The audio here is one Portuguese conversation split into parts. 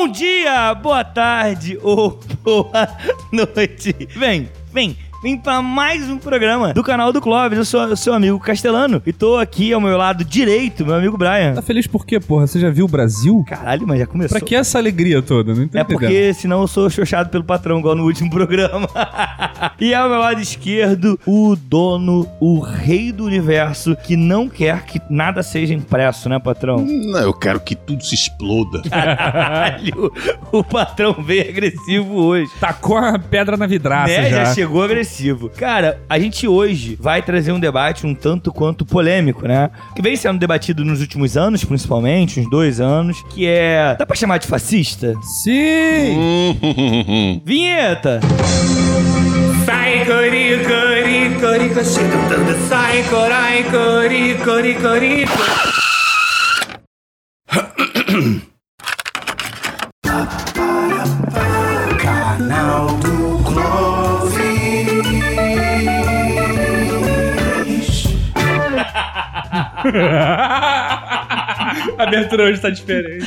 Bom dia, boa tarde ou boa noite. Vem, vem vim para mais um programa do canal do Clóvis. Eu sou seu amigo Castelano e tô aqui ao meu lado direito, meu amigo Brian. Tá feliz por quê, porra? Você já viu o Brasil? Caralho, mas já começou. Pra que essa alegria toda? Não É porque senão eu sou xoxado pelo patrão, igual no último programa. e ao meu lado esquerdo, o dono, o rei do universo, que não quer que nada seja impresso, né, patrão? Não, eu quero que tudo se exploda. Caralho, o patrão veio agressivo hoje. Tacou a pedra na vidraça Né, já. já chegou agressivo. Cara, a gente hoje vai trazer um debate um tanto quanto polêmico, né? Que vem sendo debatido nos últimos anos, principalmente, uns dois anos, que é... Dá pra chamar de fascista? Sim! Vinheta! Sai, cori, cori, cori, sai, corai, cori, cori, cori. a abertura hoje tá diferente.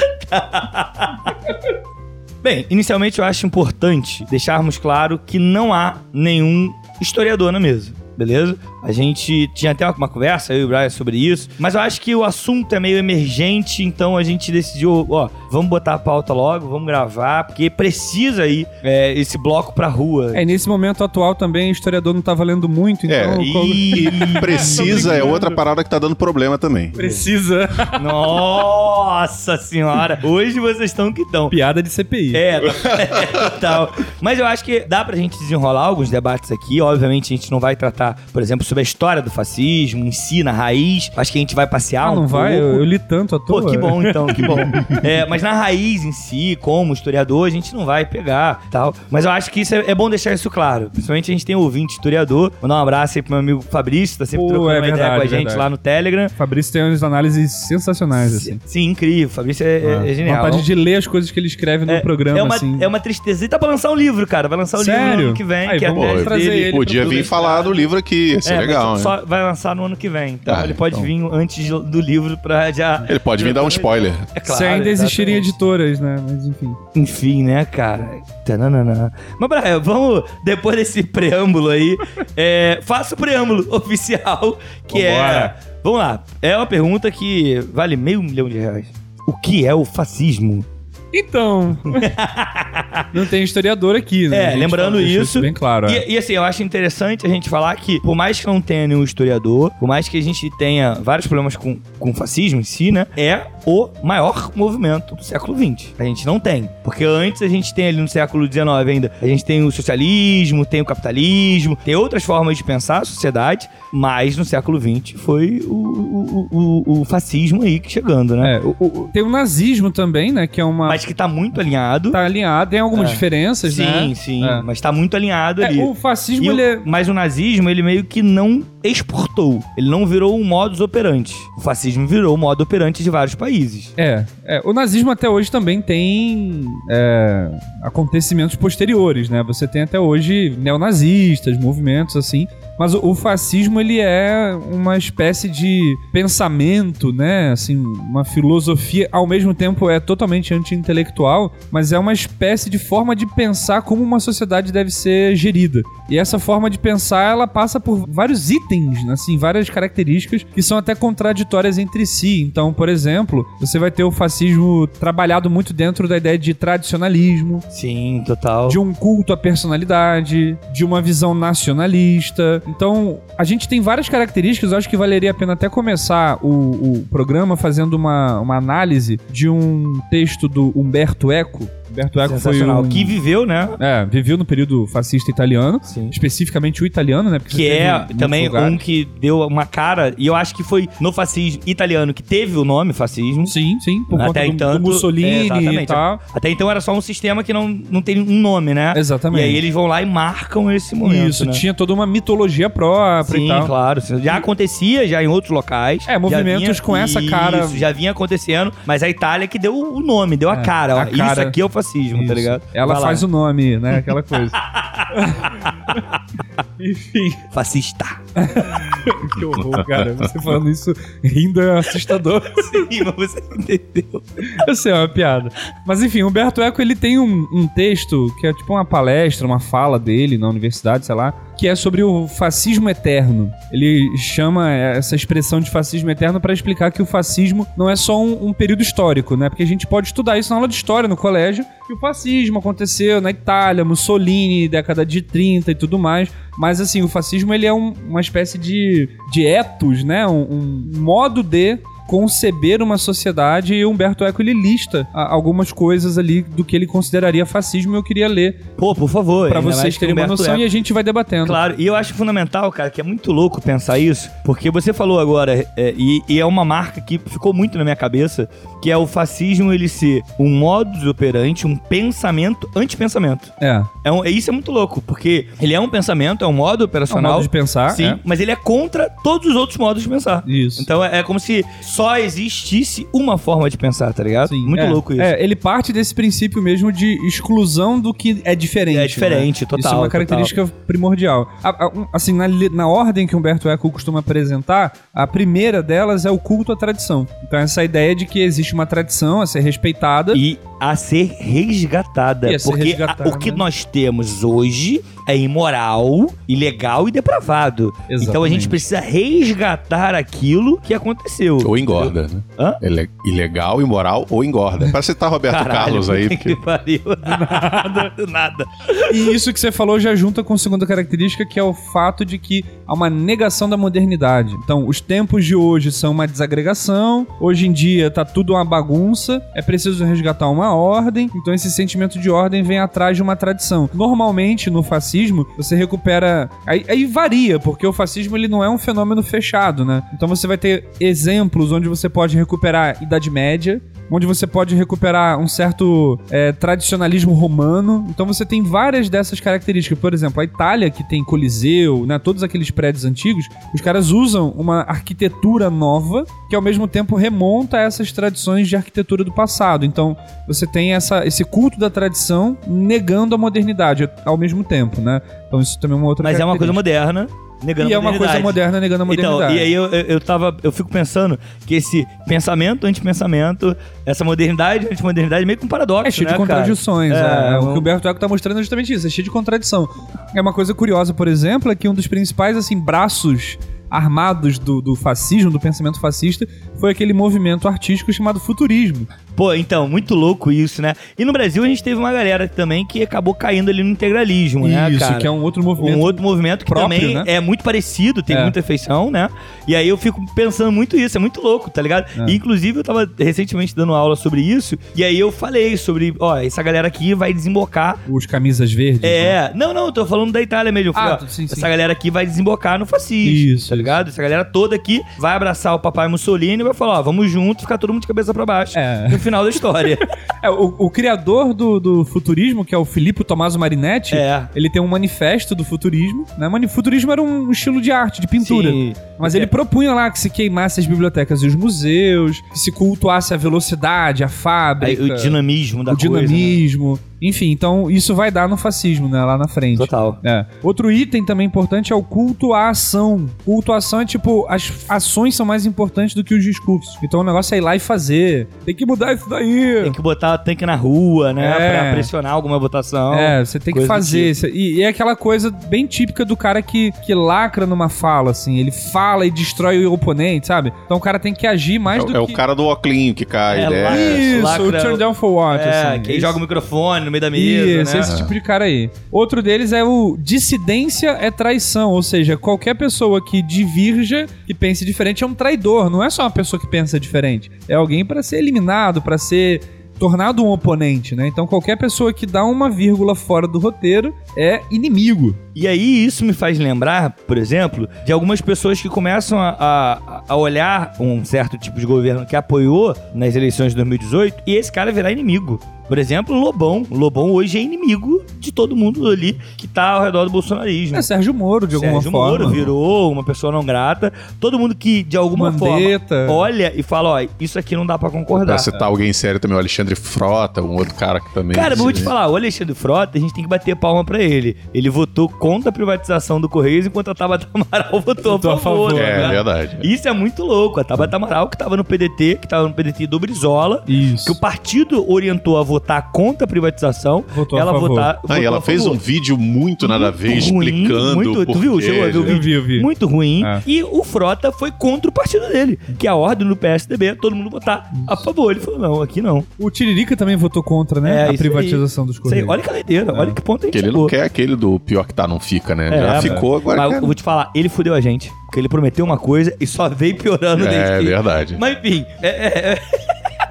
Bem, inicialmente eu acho importante deixarmos claro que não há nenhum historiador na mesa. Beleza? A gente tinha até uma conversa, eu e o Brian, sobre isso. Mas eu acho que o assunto é meio emergente, então a gente decidiu, ó, vamos botar a pauta logo, vamos gravar, porque precisa ir é, esse bloco pra rua. É, nesse momento atual também, historiador não tá valendo muito, então... É, como- e precisa é outra parada que tá dando problema também. Precisa. Nossa senhora! Hoje vocês estão que estão. Piada de CPI. É, é, total. Mas eu acho que dá pra gente desenrolar alguns debates aqui. Obviamente, a gente não vai tratar, por exemplo, sobre a história do fascismo em si, na raiz. Acho que a gente vai passear Ah, um não vai? pouco. Eu, eu li tanto à toa. Pô, que bom então, que bom. É, mas na raiz em si, como historiador, a gente não vai pegar tal. Mas eu acho que isso é, é bom deixar isso claro. Principalmente a gente tem um ouvinte historiador. Mandar um abraço aí pro meu amigo Fabrício, tá sempre Pô, trocando é uma ideia verdade, com a gente verdade. lá no Telegram. Fabrício tem umas análises sensacionais, assim. Sim, incrível. Fabrício é, é- é genial. Vontade de ler as coisas que ele escreve no programa, é uma, assim. é uma tristeza. E tá pra lançar um livro, cara. Vai lançar o livro no ano que vem. Aí, que é vamos tese trazer ele Podia vir falar do livro aqui, É, legal, só né? vai lançar no ano que vem. Então Ah, ele pode então. vir antes do livro pra já. Ele pode vir dar um spoiler. É claro, Se ainda existirem editoras, né? Mas enfim. Enfim, né, cara? Tananana. Mas, Brian, vamos, depois desse preâmbulo aí, é, faça o preâmbulo oficial, que é. Vambora. Vamos lá. É uma pergunta que vale meio milhão de reais. O que é o fascismo? Então. não tem historiador aqui, né? É, lembrando deixa isso. Bem claro. é. E, e, assim, eu acho interessante a gente falar que, por mais que não tenha nenhum historiador, por mais que a gente tenha vários problemas com, com o fascismo em si, né? É o maior movimento do século XX. A gente não tem. Porque antes a gente tem ali no século XIX ainda, a gente tem o socialismo, tem o capitalismo, tem outras formas de pensar a sociedade, mas no século XX foi o, o, o, o fascismo aí que chegando, né? É, tem o nazismo também, né? Que é uma. Mas que tá muito alinhado. Tá alinhado, tem algumas É. diferenças, né? sim, sim. É. Mas tá muito alinhado É, ali. o fascismo, E ele é. Mas o nazismo, ele meio que não exportou. Ele não virou um modus operandi. O fascismo virou o modo operante de vários países. É, é, o nazismo até hoje também tem é, acontecimentos posteriores, né? Você tem até hoje neonazistas, movimentos assim. Mas o, o fascismo, ele é uma espécie de pensamento, né? Assim, uma filosofia, ao mesmo tempo é totalmente anti-intelectual, mas é uma espécie de forma de pensar como uma sociedade deve ser gerida. E essa forma de pensar, ela passa por vários itens, né? assim, várias características que são até contraditórias entre si. Então, por exemplo, você vai ter o fascismo trabalhado muito dentro da ideia de tradicionalismo, Sim, total. de um culto à personalidade, de uma visão nacionalista. Então, a gente tem várias características. Eu acho que valeria a pena até começar o, o programa fazendo uma, uma análise de um texto do Humberto Eco. Humberto Eco foi um... Que viveu, né? É, viveu no período fascista italiano. Sim. Especificamente o italiano, né? Porque Que é também lugares. um que deu uma cara, e eu acho que foi no fascismo italiano que teve o nome fascismo. Sim, sim. Por Até conta então, do Mussolini é, e tal. Até então era só um sistema que não, não tem um nome, né? Exatamente. E aí eles vão lá e marcam esse momento. Isso, né? tinha toda uma mitologia própria Sim, e tal. claro. Já acontecia já em outros locais. É, movimentos com essa cara- Isso, já vinha acontecendo, mas a Itália que deu o nome, deu a É, cara. a cara- Isso aqui é o fascismo, tá Isso. ligado? Ela Vai lá. faz o nome, né? Aquela coisa. Enfim, Fascista. que horror, cara. Você falando isso rindo é assustador. Sim, mas você entendeu. Eu sei, é uma piada. Mas enfim, Humberto Eco ele tem um, um texto que é tipo uma palestra, uma fala dele na universidade, sei lá, que é sobre o fascismo eterno. Ele chama essa expressão de fascismo eterno para explicar que o fascismo não é só um, um período histórico, né? Porque a gente pode estudar isso na aula de história no colégio, que o fascismo aconteceu na Itália, Mussolini, década de 30 e tudo mais. Mas assim, o fascismo ele é um- uma espécie de, de etos, né? Um, um modo de conceber uma sociedade e Humberto Eco ele lista algumas coisas ali do que ele consideraria fascismo e eu queria ler Pô, por favor. mais vocês terem uma noção Eco. e a gente vai debatendo. Claro, e eu acho fundamental, cara, que é muito louco pensar isso, porque você falou agora, é, e, e é uma marca que ficou muito na minha cabeça, que é o fascismo ele ser um modus operandi, um pensamento anti-pensamento. É, É um, isso é muito louco, porque ele é um pensamento, é um modo é um operacional. modo de pensar. Sim, é. mas ele é contra todos os outros modos de pensar. Isso. Então é, é como se só existisse uma forma de pensar, tá ligado? Sim, muito é. louco isso. É, ele parte desse princípio mesmo de exclusão do que é diferente. É diferente, né? total, Isso é uma característica primordial. A- a- um- assim, na, na ordem que Humberto Eco costuma apresentar, a primeira delas é o culto à tradição. Então, essa ideia de que existe uma tradição a ser respeitada. E a ser resgatada. E a ser porque resgatada, a- o que né? nós temos hoje é imoral, ilegal e depravado. Então a Exatamente. gente precisa resgatar aquilo que aconteceu. Ou engorda, né? Hã? Ele é ilegal, imoral ou engorda. Pra citar Roberto Caralho, Carlos aí, porque que pariu. nada. nada. E isso que você falou já junta com a segunda característica, que é o fato de que há uma negação da modernidade. Então, os tempos de hoje são uma desagregação, hoje em dia tá tudo uma bagunça, é preciso resgatar uma ordem, então esse sentimento de ordem vem atrás de uma tradição. Normalmente, no fascismo, você recupera... Aí, aí varia, porque o fascismo ele não é um fenômeno fechado, né? Então você vai ter exemplos onde você pode recuperar Idade Média, onde você pode recuperar um certo é, tradicionalismo romano. Então você tem várias dessas características. Por exemplo, a Itália, que tem Coliseu, né, todos aqueles prédios antigos, os caras usam uma arquitetura nova que ao mesmo tempo remonta a essas tradições de arquitetura do passado. Então você tem essa, esse culto da tradição negando a modernidade ao mesmo tempo, né? Então isso também é uma outra Mas é uma coisa moderna, negando E a é uma coisa modernidade. moderna negando a Então, modernidade. e aí eu, eu, eu tava, eu fico pensando que esse pensamento, antipensamento, essa modernidade, antimodernidade, é meio que um paradoxo, É cheio né, de contradições. é. É, O um- que o Humberto Eco tá mostrando é justamente isso, é cheio de contradição. É uma coisa curiosa, por exemplo, é que um dos principais assim braços armados do, do fascismo, do pensamento fascista, foi aquele movimento artístico chamado futurismo. Pô, então, muito louco isso, né? E no Brasil a gente teve uma galera também que acabou caindo ali no integralismo, né, isso, que é um outro movimento. Um outro movimento que próprio, também né? é muito parecido, tem É. muita feição, né? E aí eu fico pensando muito isso, é muito louco, tá ligado? É. E, inclusive eu tava recentemente dando aula sobre isso, e aí eu falei sobre, ó, essa galera aqui vai desembocar. Os camisas verdes. né? É, não, não, eu tô falando da Itália mesmo. Eu falei, Ah, ó, sim, sim. essa galera aqui vai desembocar no fascismo, Isso, tá ligado? Essa galera toda aqui vai abraçar o papai Mussolini e vai falar, ó, vamos junto, ficar todo mundo de cabeça pra baixo. É. Final da história. É, o, o criador do, do futurismo, que é o Filippo Tommaso Marinetti, É. ele tem um manifesto do futurismo. Né? Mani- Futurismo era um estilo de arte, de pintura. Sim. Mas ele propunha lá que se queimasse as bibliotecas e os museus, que se cultuasse a velocidade, a Aí, fábrica, o dinamismo da o coisa. né? dinamismo. Enfim, então isso vai dar no fascismo, né? Lá na frente. Total. É. Outro item também importante é o culto à ação. Culto à ação é tipo, as ações são mais importantes do que os discursos. Então o negócio é ir lá e fazer. Tem que mudar isso daí. Tem que botar tanque na rua, né? É. Pra pressionar alguma votação. É, você tem que fazer. tipo. E, e é aquela coisa bem típica do cara que, que lacra numa fala, assim. Ele fala e destrói o oponente, sabe? Então o cara tem que agir mais é, do é o que. cara do oclinho que cai, É, né? Isso, lacra- o turn down for what, É, assim. quem Esse- joga o microfone no meio da mesa, Isso, né? esse tipo de cara aí. Outro deles é o dissidência é traição, ou seja, qualquer pessoa que divirja, que pense diferente é um traidor, não é só uma pessoa que pensa diferente, é alguém pra ser eliminado, pra ser tornado um oponente, né? Então qualquer pessoa que dá uma vírgula fora do roteiro é inimigo. E aí isso me faz lembrar, por exemplo, de algumas pessoas que começam a, a, a olhar um certo tipo de governo que apoiou nas eleições de 2018 e esse cara virar inimigo. Por exemplo, o Lobão. O Lobão hoje é inimigo de todo mundo ali que tá ao redor do bolsonarismo. É Sérgio Moro, de alguma Sérgio forma. Moro virou uma pessoa não grata. Todo mundo que, de alguma Mandetta. forma, olha e fala, ó, isso aqui não dá pra concordar. Pra citar alguém sério também, o Alexandre Frota, um outro cara que também. Cara, eu vou te falar, o Alexandre Frota, a gente tem que bater palma pra ele. Ele votou contra a privatização do Correios, enquanto a Tabata Amaral votou, Votou a a favor. favor, tá É, ligado? verdade. Isso é muito louco. A Tabata Amaral, que tava no PDT, que tava no PDT do Brizola, Isso. que o partido orientou a votar contra a privatização, Votou a ela favor. votar. Ah, e ela a fez favor. um vídeo muito nada a ver, Muito ruim, explicando muito- tu viu? Chegou a ver o. Eu vi, eu vi. muito ruim. É. E o Frota foi contra o partido dele, que é a ordem do PSDB, é todo mundo votar a favor. Ele falou: não, aqui não. O Tiririca também votou contra, né? É, a privatização dos aí, Correios. olha que doideira, olha que ponto a gente Porque ele chegou. não quer aquele do pior que tá, não fica, né? É, Já é, ficou, agora Mas quer. eu vou te falar, ele fudeu a gente. Porque ele prometeu uma coisa e só veio piorando desde É que... verdade. Mas enfim, é, é- é-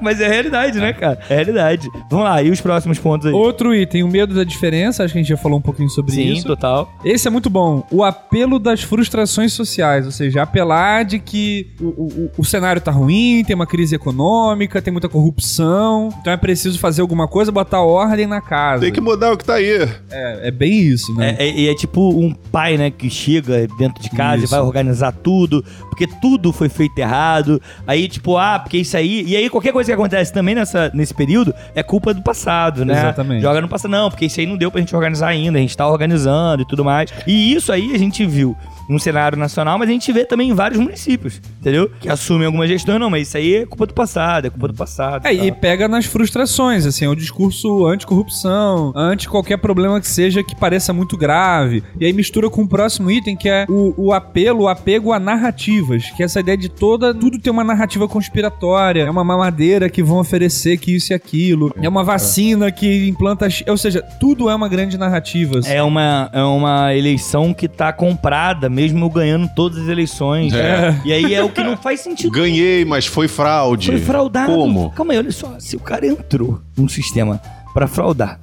mas é realidade, né, cara? É realidade. Vamos lá, e os próximos pontos aí? Outro item, o medo da diferença, acho que a gente já falou um pouquinho sobre Sim, isso. total. Esse é muito bom. O apelo das frustrações sociais, ou seja, apelar de que o, o- o cenário tá ruim, tem uma crise econômica, tem muita corrupção, então é preciso fazer alguma coisa, botar ordem na casa. Tem que mudar o que tá aí. É, é bem isso, né? É, é- é tipo um pai, né, que chega dentro de casa Isso. e vai organizar tudo, porque tudo foi feito errado. Aí, tipo, ah, porque isso aí. E aí, qualquer coisa que acontece também nessa, nesse período é culpa do passado, né? Exatamente. Joga no passado, não, porque isso aí não deu pra gente organizar ainda, a gente tá organizando e tudo mais. E isso aí a gente viu num cenário nacional, mas a gente vê também em vários municípios, entendeu? Que assumem alguma gestão, não, mas isso aí é culpa do passado, é culpa do passado. É, tal. e pega nas frustrações, assim, é o discurso anticorrupção, anti qualquer problema que seja que pareça muito grave. E aí mistura com o próximo item, que é o, o apelo, o apego a narrativas, que é essa ideia de toda, tudo tem uma narrativa conspiratória, é uma mamadeira que vão oferecer que isso e aquilo, é uma vacina que implanta, ou seja, tudo é uma grande narrativa. assim. É uma, é uma eleição que tá comprada, mesmo eu ganhando todas as eleições. É. E aí é o que não faz sentido. Ganhei, mas foi fraude. Foi fraudado. Como? Calma aí, olha só. Se o cara entrou num sistema pra fraudar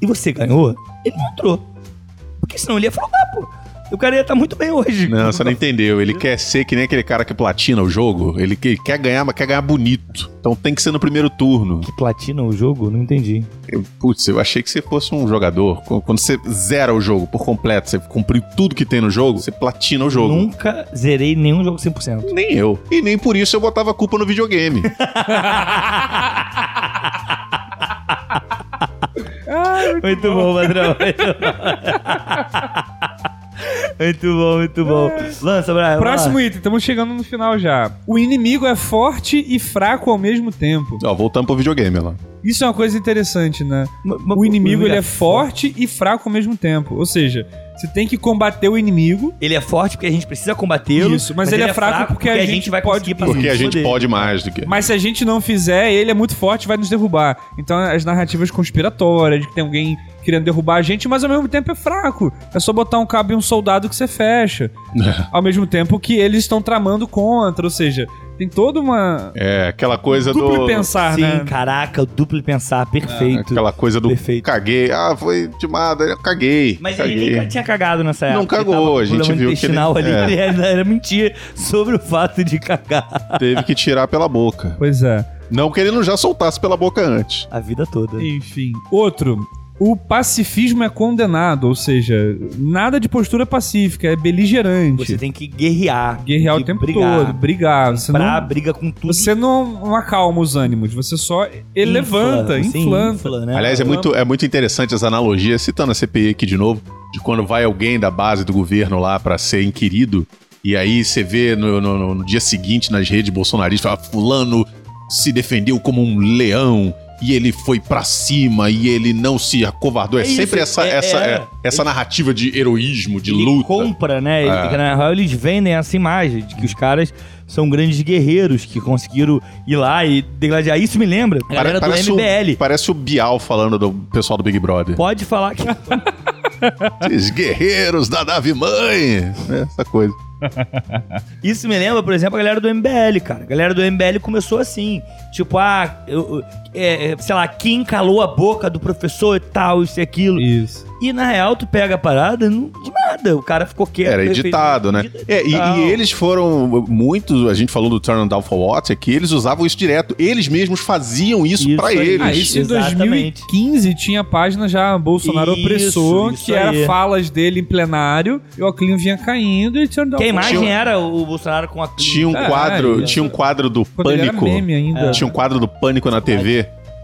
e você ganhou, ele não entrou. Porque senão ele ia fraudar, pô. O cara ia estar muito bem hoje. Não, você não entendeu. Ele quer ser que nem aquele cara que platina o jogo. Ele que- quer ganhar, mas quer ganhar bonito. Então tem que ser no primeiro turno. Que platina o jogo? Não entendi. Eu- Putz, eu achei que você fosse um jogador. Qu- Quando você zera o jogo por completo, você cumpriu tudo que tem no jogo, você platina o jogo. Nunca zerei nenhum jogo 100%. Nem eu. E nem por isso eu botava a culpa no videogame. Muito bom, padrão. Muito bom, muito bom. Lança, Brian. Próximo lá. item, estamos chegando no final já. O inimigo é forte e fraco ao mesmo tempo. Ó, voltando pro videogame lá. Isso é uma coisa interessante, né? O inimigo ele é forte e fraco ao mesmo tempo. Ou seja, você tem que combater o inimigo. Ele é forte porque a gente precisa combatê-lo. Isso, mas ele é fraco porque a gente vai pode- conseguir Porque a gente dele. pode mais do que. Mas se a gente não fizer, ele é muito forte e vai nos derrubar. Então as narrativas conspiratórias de que tem alguém querendo derrubar a gente, mas ao mesmo tempo é fraco. É só botar um cabo e um soldado que você fecha. ao mesmo tempo que eles estão tramando contra. Ou seja, tem toda uma. É, aquela coisa duplo do. pensar, Sim, né? caraca, o duplo pensar, perfeito. Aquela coisa do Perfeito. caguei. Ah, foi timada. Eu caguei. Mas caguei. ele nunca tinha cagado nessa época. Não cagou, a gente viu que ele- ali. é. Ele era, era mentir sobre o fato de cagar Teve que tirar pela boca. Pois é. Não que ele não já soltasse pela boca antes. a vida toda. Enfim. Outro. O pacifismo é condenado, ou seja, nada de postura pacífica, é beligerante. Você tem que guerrear. Guerrear o tempo brigar. todo, brigar. Você Pra não, briga com tudo. você não, não acalma os ânimos, você só ele levanta, Infla, inflanta. infla, né? Aliás, é muito, é muito interessante as analogias, citando a CPI aqui de novo, de quando vai alguém da base do governo lá pra ser inquirido, e aí você vê no, no- no dia seguinte nas redes bolsonaristas, fala, fulano se defendeu como um leão, e ele foi pra cima, e ele não se acovardou. É, É isso, sempre essa, é- essa, é. é- essa narrativa de heroísmo, de ele luta. compra, né? Ele- É. Na real, eles vendem essa imagem de que os caras são grandes guerreiros que conseguiram ir lá e degladiar. Isso me lembra a Pare- parece, MBL. O, parece o Bial falando do pessoal do Big Brother. Pode falar que. Esses guerreiros da nave mãe. É, essa coisa. Isso me lembra, por exemplo, a galera do MBL, cara. A galera do MBL começou assim. Tipo, ah, eu- é, é, sei lá, quem calou a boca do professor e tal, isso e aquilo. Isso. E na real, tu pega a parada, não de nada. O cara ficou quieto. Era editado, né? É, e, e eles foram muito. A gente falou do Turn Down for What, é que eles usavam isso direto. Eles mesmos faziam isso, Isso pra aí. eles. Ah, isso em Exatamente. 2015 tinha a página já Bolsonaro Isso, opressor, isso que era aí. falas dele em plenário, e o Oclinho vinha caindo e tinha Que a imagem Tinha era o Bolsonaro com a Tinha um É, quadro, é, tinha um quadro do Quando era Pânico. meme ainda. Tinha um quadro do Pânico na TV.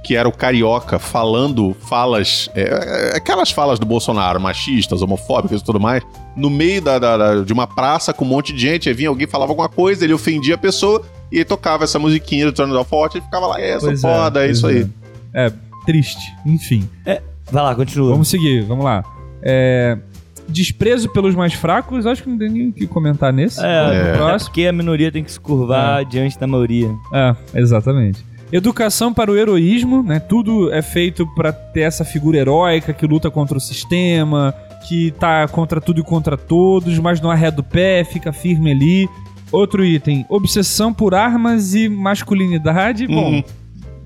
Que era o Carioca falando falas, é, é, aquelas falas do Bolsonaro, machistas, homofóbicas e tudo mais, no meio da, da- da- de uma praça com um monte de gente. Aí vinha alguém, falava alguma coisa, ele ofendia a pessoa e ele tocava essa musiquinha do Turn for What e ficava lá, é, sou Pois foda, é, pois isso aí. É, triste. Enfim. Vai lá, continua. Vamos seguir, vamos lá. É, desprezo pelos mais fracos, acho que não tem nem o que comentar nesse. É, é próximo. porque a minoria tem que se curvar diante da maioria. É, exatamente. Educação para o heroísmo, né? Tudo é feito para ter essa figura heróica que luta contra o sistema, que tá contra tudo e contra todos, mas não arreda o pé, fica firme ali. Outro item, obsessão por armas e masculinidade. Bom, Uhum.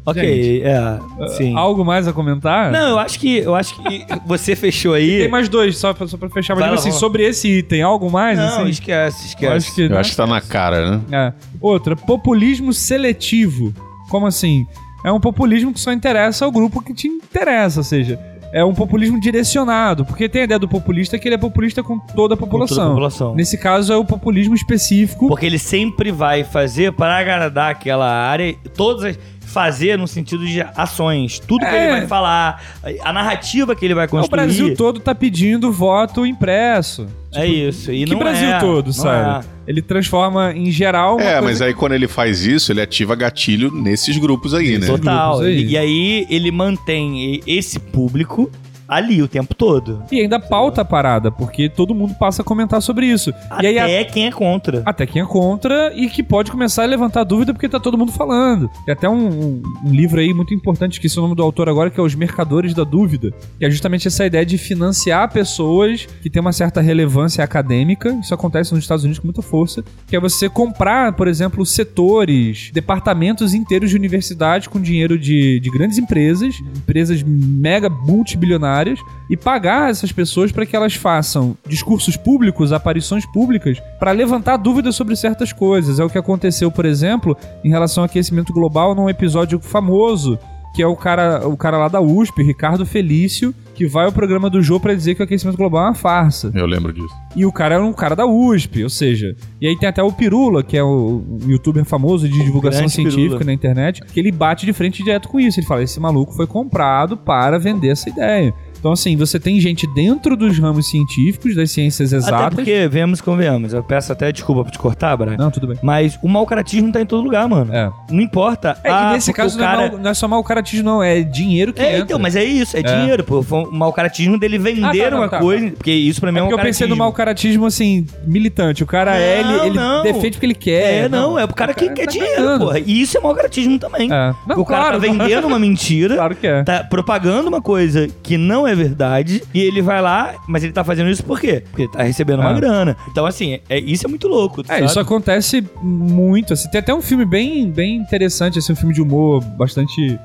Ok, é, sim. algo mais a comentar? Não, eu acho que eu acho que você fechou aí. Tem mais dois, só pra, só pra fechar. Mas assim, sobre esse item, algo mais? Não, assim? esquece, Eu esquece. acho que, Eu né? acho que tá na cara, né? É. Outra, populismo seletivo. Como assim? É um populismo que só interessa ao grupo que te interessa, ou seja, é um populismo direcionado, porque tem a ideia do populista que ele é populista com toda a população. toda a população. Nesse caso é o populismo específico. Porque ele sempre vai fazer para agradar aquela área, todas as, fazer no sentido de ações. Tudo que É. ele vai falar, a narrativa que ele vai o construir. Brasil todo tá pedindo voto impresso. É isso. E que não Brasil é, todo, não sabe? é. Ele transforma em geral uma É, coisa mas aí quando ele faz isso, ele ativa gatilho nesses grupos aí, né? Total. aí. E, e aí ele mantém esse público ali o tempo todo. E ainda pauta a parada, porque todo mundo passa a comentar sobre isso. e aí Até quem é contra. até quem é contra e que pode começar a levantar dúvida porque tá todo mundo falando. Tem até um, um- um livro aí muito importante, esqueci o nome do autor agora, que é Os Mercadores da Dúvida, que é justamente essa ideia de financiar pessoas que têm uma certa relevância acadêmica, isso acontece nos Estados Unidos com muita força, que é você comprar, por exemplo, setores, departamentos inteiros de universidade com dinheiro de, de grandes empresas, empresas mega multibilionárias, e pagar essas pessoas para que elas façam discursos públicos, aparições públicas, para levantar dúvidas sobre certas coisas. É o que aconteceu, por exemplo, em relação ao aquecimento global num episódio famoso, que é o cara, o cara lá da USP, Ricardo Felício, que vai ao programa do Jô para dizer que o aquecimento global é uma farsa. Eu lembro disso. E o cara era um cara da USP, ou seja, e aí tem até o Pirula, que é o youtuber famoso de divulgação grande científica Pirula. na internet, que ele bate de frente direto com isso. Ele fala: esse maluco foi comprado para vender essa ideia. Então, assim, você tem gente dentro dos ramos científicos, das ciências Até exatas. porque, vemos como vemos. Eu peço até desculpa por te cortar, Brian. Não, tudo bem. Mas o mau caratismo tá em todo lugar, mano. É. Não importa. É, ah, e nesse caso o não, cara... é mal- não é só mau caratismo, não, é dinheiro que É, entra. então, mas é isso, é, dinheiro, pô. Foi um mau caratismo dele vender Ah, tá, não, uma tá, coisa, porque isso pra mim é, É um porque eu pensei no mau caratismo, assim, militante. O cara é, Não, ele, ele não. defende porque ele quer. É, não, é pro cara que quer tá dinheiro, ganhando. porra. E isso é mau caratismo também. É. Não, o cara claro, tá vendendo uma mentira, Claro que é. tá propagando uma coisa que não é verdade, e ele vai lá, mas ele tá fazendo isso por quê? Porque ele tá recebendo uma É. grana. Então, assim, é, isso é muito louco. É, sabe? isso acontece muito. Assim, tem até um filme bem, bem interessante, assim, um filme de humor bastante.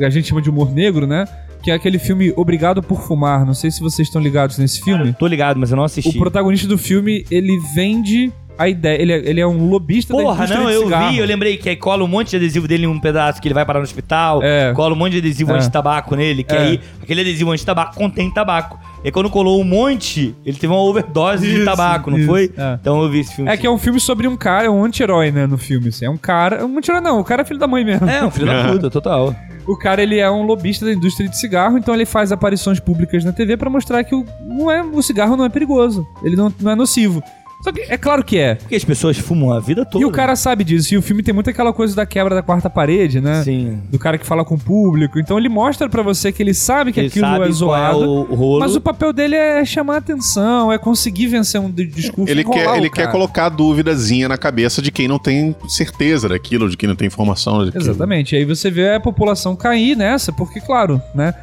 A gente chama de humor negro, né? Que é aquele filme Obrigado por Fumar. Não sei se vocês estão ligados nesse filme. Tô ligado, mas eu não assisti. O protagonista do filme, ele vende a ideia. Ele é, ele é um lobista da Porra, indústria não, de eu cigarro. vi, eu lembrei que aí cola um monte de adesivo dele em um pedaço que ele vai parar no hospital, É. cola um monte de adesivo É. anti-tabaco nele, que É. aí aquele adesivo anti-tabaco contém tabaco. E quando colou um monte, ele teve uma overdose de Isso, tabaco, não isso, foi? é. Então eu vi esse filme. É que é um filme sobre um cara, é um anti-herói, né, no filme. Assim. É um cara. Um anti-herói não, o cara é filho da mãe mesmo. É, um filho da puta, total. O cara, ele é um lobista da indústria de cigarro, então ele faz aparições públicas na TV pra mostrar que o, não é, o cigarro não é perigoso. Ele não, não é nocivo. Só que é claro que é. Porque as pessoas fumam a vida toda. E o cara sabe disso. E o filme tem muito aquela coisa da quebra da quarta parede, né? Sim. Do cara que fala com o público. Então ele mostra pra você que ele sabe que Ele aquilo sabe é qual zoado. é o rolo. Mas o papel dele é chamar atenção, é conseguir vencer um di- discurso. Ele, quer, ele quer colocar a duvidazinha na cabeça de quem não tem certeza daquilo, de quem não tem informação daquilo. Exatamente. E aí você vê a população cair nessa, porque, claro, né?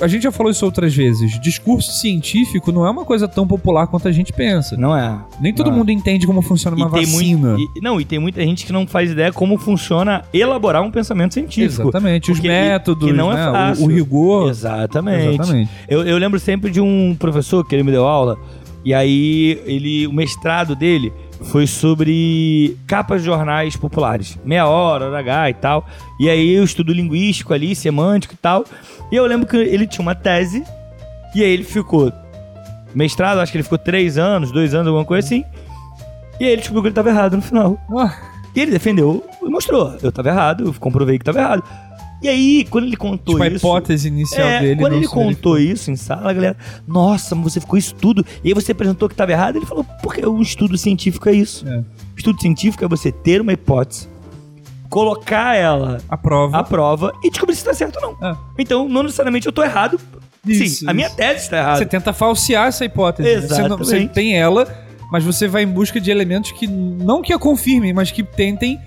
A gente já falou isso outras vezes. Discurso científico não é uma coisa tão popular quanto a gente pensa. Não é. Nem todo Não é. mundo entende como funciona uma e vacina. muito, e- não, e tem muita gente que não faz ideia como funciona elaborar um pensamento científico. Exatamente. Os métodos, que não é né? o- fácil. o, rigor. Exatamente. Exatamente. Eu, eu lembro sempre de um professor que ele me deu aula E aí, ele, o mestrado dele foi sobre capas de jornais populares. Meia hora, hora H e tal. E aí, o estudo linguístico ali, semântico e tal. E eu lembro que ele tinha uma tese. E aí, ele ficou mestrado, acho que ele ficou três anos, dois anos, alguma coisa assim. E aí, ele descobriu que ele tava errado no final. Ah, E ele defendeu e mostrou. Eu tava errado, eu comprovei que tava errado. E aí, quando ele contou tipo, a isso. hipótese inicial É, dele. quando ele contou isso em sala, a galera, nossa, mas você ficou isso tudo. E aí você apresentou que estava errado. Ele falou, porque um estudo científico é isso. É. Estudo científico é você ter uma hipótese, colocar ela A prova. à prova e descobrir se está certo ou não. É. Então, não necessariamente eu tô errado. Isso, Sim, a minha isso. tese está errada. Você tenta falsear essa hipótese. Você, não- você Exatamente. tem ela, mas você vai em busca de elementos que não que a confirmem, mas que tentem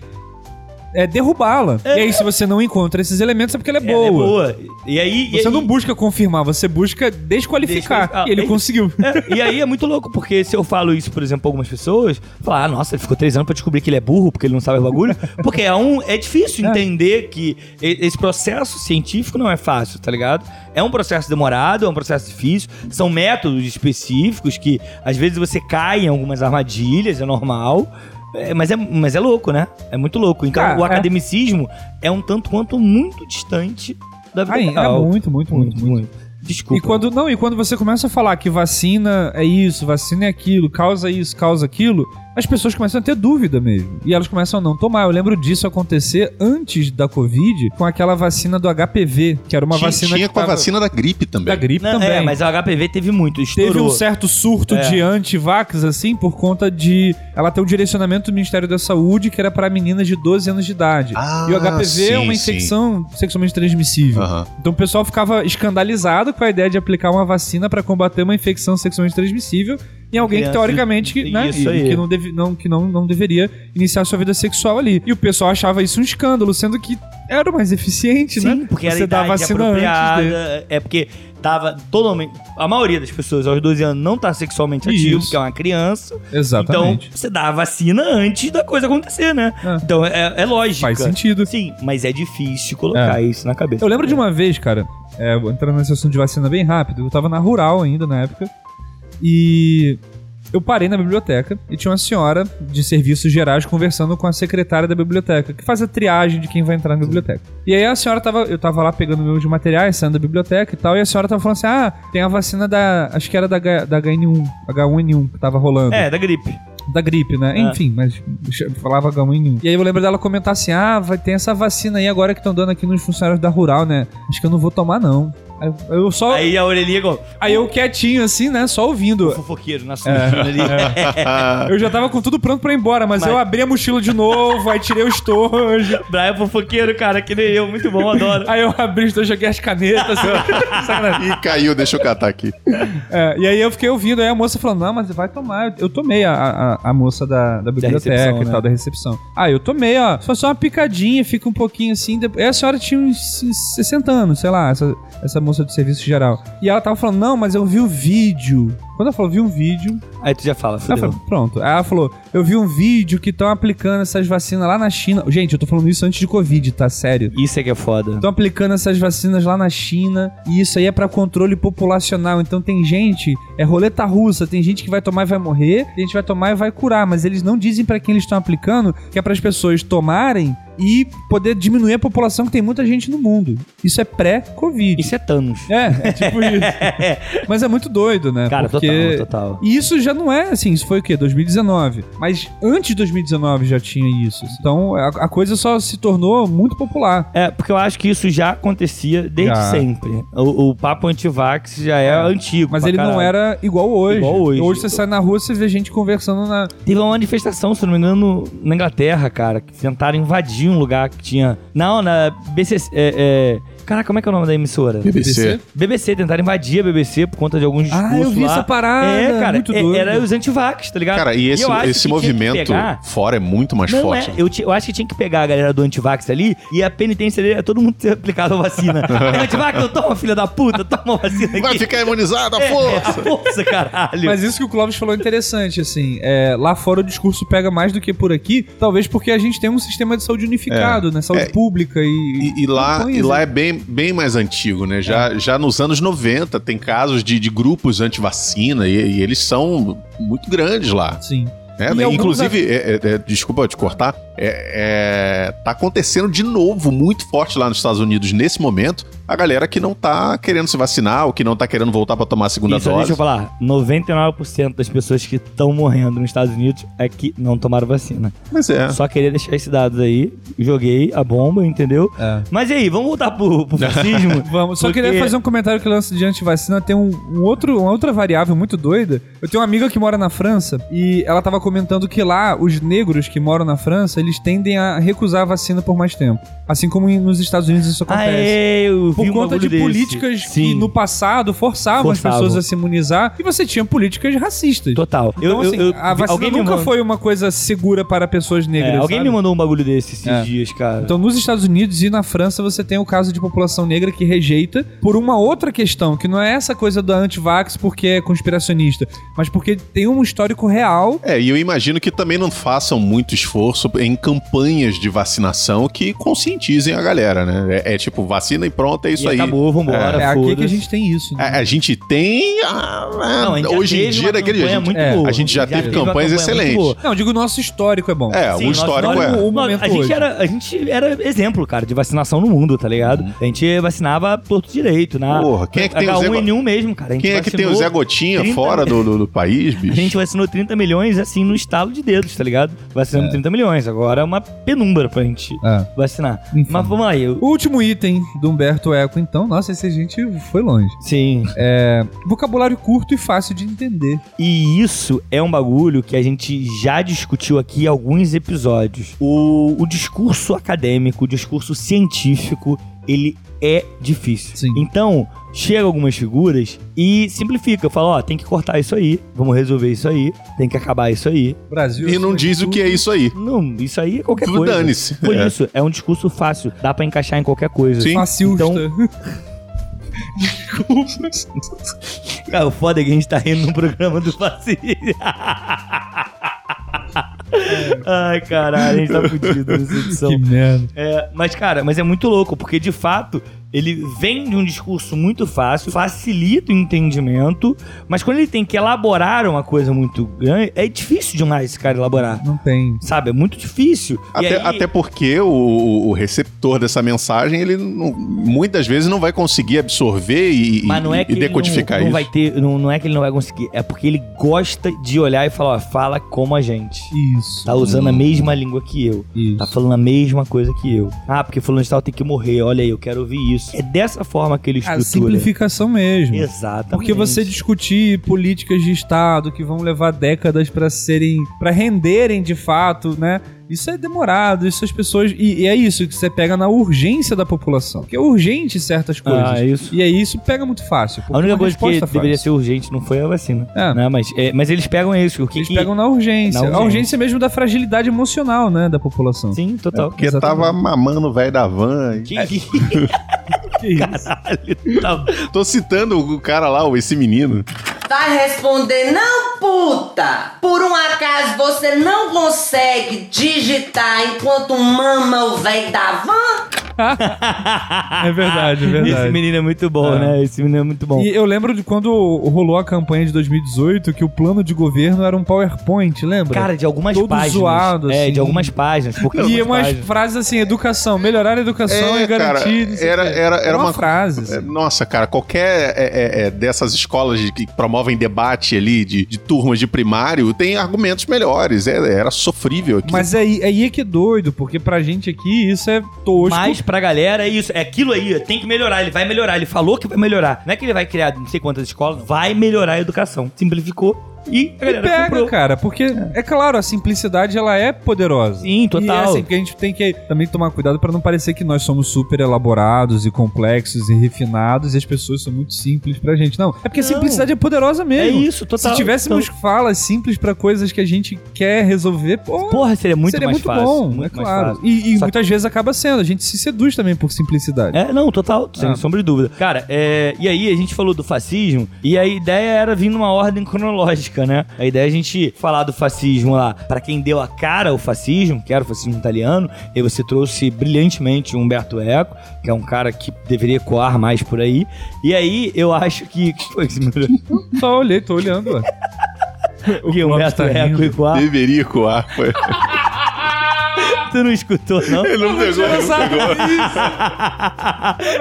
é, derrubá-la. É. E aí, se você não encontra esses elementos, é porque ela é Ela boa. é boa. E aí. e Você aí- não busca confirmar, você busca desqualificar. Desqualificar. E ele É isso. conseguiu. É, e aí é muito louco, porque se eu falo isso, por exemplo, pra algumas pessoas, falar, ah, nossa, ele ficou três anos pra descobrir que ele é burro, porque ele não sabe o bagulho. Porque é um. É difícil É. entender que e- esse processo científico não é fácil, tá ligado? É um processo demorado, é um processo difícil, são métodos específicos que às vezes você cai em algumas armadilhas, é normal. É, mas, é, mas é louco, né? É muito louco. Então Cara, o é. academicismo é. um tanto quanto muito distante da vida Aí, é real. muito, muito, muito, muito. Desculpa. E quando, não, e quando você começa a falar que vacina é isso, vacina é aquilo, causa isso, causa aquilo, as pessoas começam a ter dúvida mesmo. E elas começam a não tomar. Eu lembro disso acontecer antes da Covid, com aquela vacina do HPV, que era uma tinha vacina tinha que com a tava- vacina da gripe também. da gripe Não, também. É, mas o HPV teve muito, estourou. Teve um certo surto É. de anti-vax, assim, por conta de ela ter o direcionamento do Ministério da Saúde, que era para meninas de 12 anos de idade. Ah, e o HPV é sim, uma sim. infecção sexualmente transmissível. Aham. Então o pessoal ficava escandalizado com a ideia de aplicar uma vacina para combater uma infecção sexualmente transmissível em alguém que teoricamente que, né, Isso e- aí. que, não, deve, não, que não, não deveria iniciar sua vida sexual ali. E o pessoal achava isso um escândalo, sendo que era o mais eficiente, Sim, né? porque era a Você dá a idade vacina antes apropriada. dele. É porque tava totalmente. A maioria das pessoas aos 12 anos não tá sexualmente ativo, Isso. porque é uma criança. Exatamente. Então, você dá a vacina antes da coisa acontecer, né? É. Então, é, é lógico. Faz sentido. Sim, mas é difícil colocar isso na cabeça. Eu lembro de uma vez, cara, é, entrando nesse assunto de vacina bem rápido, eu tava na rural ainda na época, e eu parei na biblioteca e tinha uma senhora de serviços gerais conversando com a secretária da biblioteca, que faz a triagem de quem vai entrar na biblioteca. E aí a senhora tava, eu tava lá pegando meus materiais, saindo da biblioteca e tal, e a senhora tava falando assim: ah, tem a vacina da. Acho que era da, H- da HN1, H1N1 que tava rolando É, da gripe. da gripe, né? É. Enfim, mas falava H1N1. E aí eu lembro dela comentar assim: ah, vai ter essa vacina aí agora que estão dando aqui nos funcionários da Rural, né? Acho que eu não vou tomar, não. Aí eu- só. Aí, Aí a orelhinha igual. eu quietinho, assim, né? Só O ouvindo. fofoqueiro na É. ali. Eu já tava com tudo pronto pra ir embora, mas, Mas- eu abri a mochila de novo, aí tirei o estojo. Brian é fofoqueiro, cara, que nem eu. Muito bom, adoro. Aí eu abri o estojo, joguei as canetas. Assim. Ih, caiu, deixa eu catar aqui. É, e aí eu fiquei ouvindo, aí a moça falando, não, mas vai tomar. Eu tomei a, a, a moça da, da biblioteca recepção, e né? tal, da recepção. Ah, eu tomei, ó. Só só uma picadinha, fica um pouquinho assim. Depois... Aí a senhora tinha uns 60 anos, sei lá, essa, essa moça do serviço geral. E ela tava falando, não, mas eu vi o vídeo. Quando ela falou, vi um vídeo. Aí tu já fala, Ela fudeu. falou, pronto. Aí ela falou, eu vi um vídeo que estão aplicando essas vacinas lá na China. Gente, eu tô falando isso antes de Covid, tá? Sério. Isso é que é foda. Estão aplicando essas vacinas lá na China e isso aí é pra controle populacional. Então tem gente, é roleta russa, tem gente que vai tomar e vai morrer, tem gente que vai tomar e vai curar, mas eles não dizem pra quem eles estão aplicando que é para as pessoas tomarem e poder diminuir a população que tem muita gente no mundo. Isso é pré-Covid. Isso é Thanos. É, é tipo isso. Mas é muito doido, né? Cara, Porque... total, total. E isso já não é assim, isso foi o quê? 2019. Mas antes de 2019 já tinha isso. Então a, a coisa só se tornou muito popular. É, porque eu acho que isso já acontecia desde Já. sempre. O, o papo antivax já é, antigo. Mas ele não caralho. era igual hoje. Igual hoje. você sai na rua, você vê gente conversando na. Teve uma manifestação, se não me engano, na Inglaterra, cara, que tentaram invadir um lugar que tinha. Não, na BCC. É, é... Caraca, como é que é o nome da emissora? BBC. BBC, tentaram invadir a BBC por conta de alguns discursos Ah, eu vi lá. essa parada. É, cara, muito é- doido. era os antivax, tá ligado? Cara, e esse, eu acho esse que tinha que movimento pegar- fora é muito mais Não forte. é, eu, ti- eu acho que tinha que pegar a galera do antivax ali e a penitência dele é todo mundo ter aplicado a vacina. é antivax, eu toma, filha da puta, toma a vacina aqui. Vai ficar imunizado, a É, força! a força, caralho. Mas isso que o Clóvis falou é interessante, assim. é, lá fora o discurso pega mais do que por aqui, talvez porque a gente tem um sistema de saúde unificado, né? Saúde É. pública e. E, e lá, Põe e lá é bem, bem, bem mais antigo, né? Já, já nos anos 90 tem casos de, de grupos anti-vacina e, e eles são muito grandes lá. Sim. É, E né? Inclusive, é- é- é, desculpa te cortar, é, é, tá acontecendo de novo muito forte lá nos Estados Unidos nesse momento a galera que não tá querendo se vacinar ou que não tá querendo voltar pra tomar a segunda Isso, dose. deixa eu falar. 99% das pessoas que estão morrendo nos Estados Unidos é que não tomaram vacina. Mas é. Só queria deixar esses dados aí. Joguei a bomba, entendeu? É. Mas e aí, vamos voltar pro, pro fascismo? Vamos, só Porque- queria fazer um comentário que o lance de antivacina tem um, um outro, uma outra variável muito doida. Eu tenho uma amiga que mora na França e ela tava comentando que lá os negros que moram na França, eles tendem a recusar a vacina por mais tempo. Assim como nos Estados Unidos isso Ah, acontece. é, eu Por conta de desse. políticas que Sim, no passado forçavam, Forçavam. as pessoas a se imunizar e você tinha políticas racistas. Total. Então, eu, eu- assim, eu- a vacina nunca mandou- foi uma coisa segura para pessoas negras. É, alguém sabe? me mandou um bagulho desse esses É. dias, cara. Então, nos Estados Unidos e na França, você tem o caso de população negra que rejeita por uma outra questão, que não é essa coisa da anti-vax porque é conspiracionista, mas porque tem um histórico real. É, e eu imagino que também não façam muito esforço em campanhas de vacinação que conscientizem a galera, né? É, é tipo, vacina e pronto, é isso e aí. acabou, vambora, É, aqui que a gente tem isso. né? A, a gente tem. Não, a gente já hoje em teve dia, daquele jeito. muito é, boa. a gente já teve uma campanhas campanha excelentes. Não, digo, o nosso histórico é bom. É, Sim, o nosso histórico histórico- é. o momento a gente, hoje. era, a gente era exemplo, cara, de vacinação no mundo, tá ligado? A gente vacinava torto direito, né? Porra, quem é que tem o Zé H1N1 mesmo, cara. A gente Quem é que tem o Zé Gotinha 30 fora do, do, do país, bicho? A gente vacinou 30 milhões, assim, no estalo de dedos, tá ligado? Vacinamos 30 milhões. Agora é uma penumbra pra gente É. vacinar. Enfim. Mas vamos lá, eu... O último item do Humberto Eco, então, nossa, esse a gente foi longe. Sim. Vocabulário curto e fácil de entender. E isso é um bagulho que a gente já discutiu aqui em alguns episódios. O, o discurso acadêmico, o discurso científico, ele é difícil. Sim. Então, chega algumas figuras e simplifica. Fala, ó, tem que cortar isso aí, vamos resolver isso aí, tem que acabar isso aí. Brasil. E não diz o que é isso aí. Não, isso aí é qualquer Tudo coisa. dane-se. Por É. isso, é um discurso fácil, dá pra encaixar em qualquer coisa. Sim. Facilsta. Então- Cara, o foda é que a gente tá rindo no programa do Facilha. Ai, caralho, a gente tá fudido nessa edição. que merda. É, mas, cara, mas é muito louco, porque de fato ele vem de um discurso muito fácil, facilita o entendimento, mas quando ele tem que elaborar uma coisa muito grande, é difícil demais esse cara elaborar. Não tem. Sabe? É muito difícil. E Até, aí- até porque o, o receptor dessa mensagem, ele não- muitas vezes não vai conseguir absorver e, Mas não é e que ele decodificar não, não isso. ter, não, não é que ele não vai conseguir, é porque ele gosta de olhar e falar, ó, fala como a gente. Isso. Tá usando a mesma língua que eu. Isso. Tá falando a mesma coisa que eu. Ah, porque fulano de tal tem que morrer. Olha aí, eu quero ouvir isso. É dessa forma que ele A estrutura. simplificação mesmo. Exatamente. Porque você discutir políticas de Estado que vão levar décadas pra serem. pra renderem de fato, né? Isso é demorado, isso as pessoas. E, e é isso que você pega na urgência da população. Porque é urgente certas coisas. Ah, isso. E aí isso pega muito fácil. porque A única coisa que resposta deveria ser urgente não foi a vacina. É. Né? Mas, é, mas eles pegam isso. O que Eles que- pegam na urgência. Na urgência. A urgência mesmo da fragilidade emocional, né? Da população. Sim, total. Porque Exatamente. tava mamando o velho da van. e- Que, que... Que isso? Caralho, tá- Tô citando o cara lá, esse menino. Vai responder, não, puta! Por um acaso você não consegue digitar enquanto mama o velho da van? É verdade, é verdade. Esse menino é muito bom, É. né? Esse menino é muito bom. E eu lembro de quando rolou a campanha de 2018 que o plano de governo era um PowerPoint, lembra? Cara, de algumas Todo páginas. zoado, É, assim. de algumas páginas. Porque e algumas umas páginas. frases assim, educação, melhorar a educação É, e garantir. cara, era- era- era uma- frase. É, assim. Nossa, cara, qualquer é, é, é, dessas escolas de- que promovem debate ali, de, de turmas de primário, tem argumentos melhores. É, era sofrível aqui. Mas aí, aí é que é doido, porque pra gente aqui isso é tosco. Mas pra galera é isso, é aquilo aí, tem que melhorar, ele vai melhorar, ele falou que vai melhorar. Não é que ele vai criar não sei quantas escolas, vai melhorar a educação. Simplificou e a E galera pega, comprou. cara, porque é. claro, a simplicidade ela é poderosa. Sim, E é total. assim, porque a gente tem que também tomar cuidado pra não parecer que nós somos super elaborados e complexos e refinados e as pessoas são muito simples pra gente. Não, é porque a Não. simplicidade é poderosa é mesmo. isso, total. Se tivéssemos Então, falas simples pra coisas que a gente quer resolver, pô, porra, seria muito seria mais muito fácil. bom, muito é claro. fácil. E, e muitas vezes acaba sendo, a gente se seduz também por simplicidade. É, não, total, sem Ah. sombra de dúvida. Cara, é, e aí a gente falou do fascismo, e a ideia era vir numa ordem cronológica. Né? A ideia é a gente falar do fascismo lá para quem deu a cara ao fascismo, que era o fascismo italiano, e você trouxe brilhantemente o Humberto Eco, que é um cara que deveria coar mais por aí. E aí eu acho que. que foi que você me Só olhei, tô olhando, ué. O que Humberto tá Eco e coar? Deveria coar. Foi. Tu não escutou, não? Ele não pegou, ele não pegou.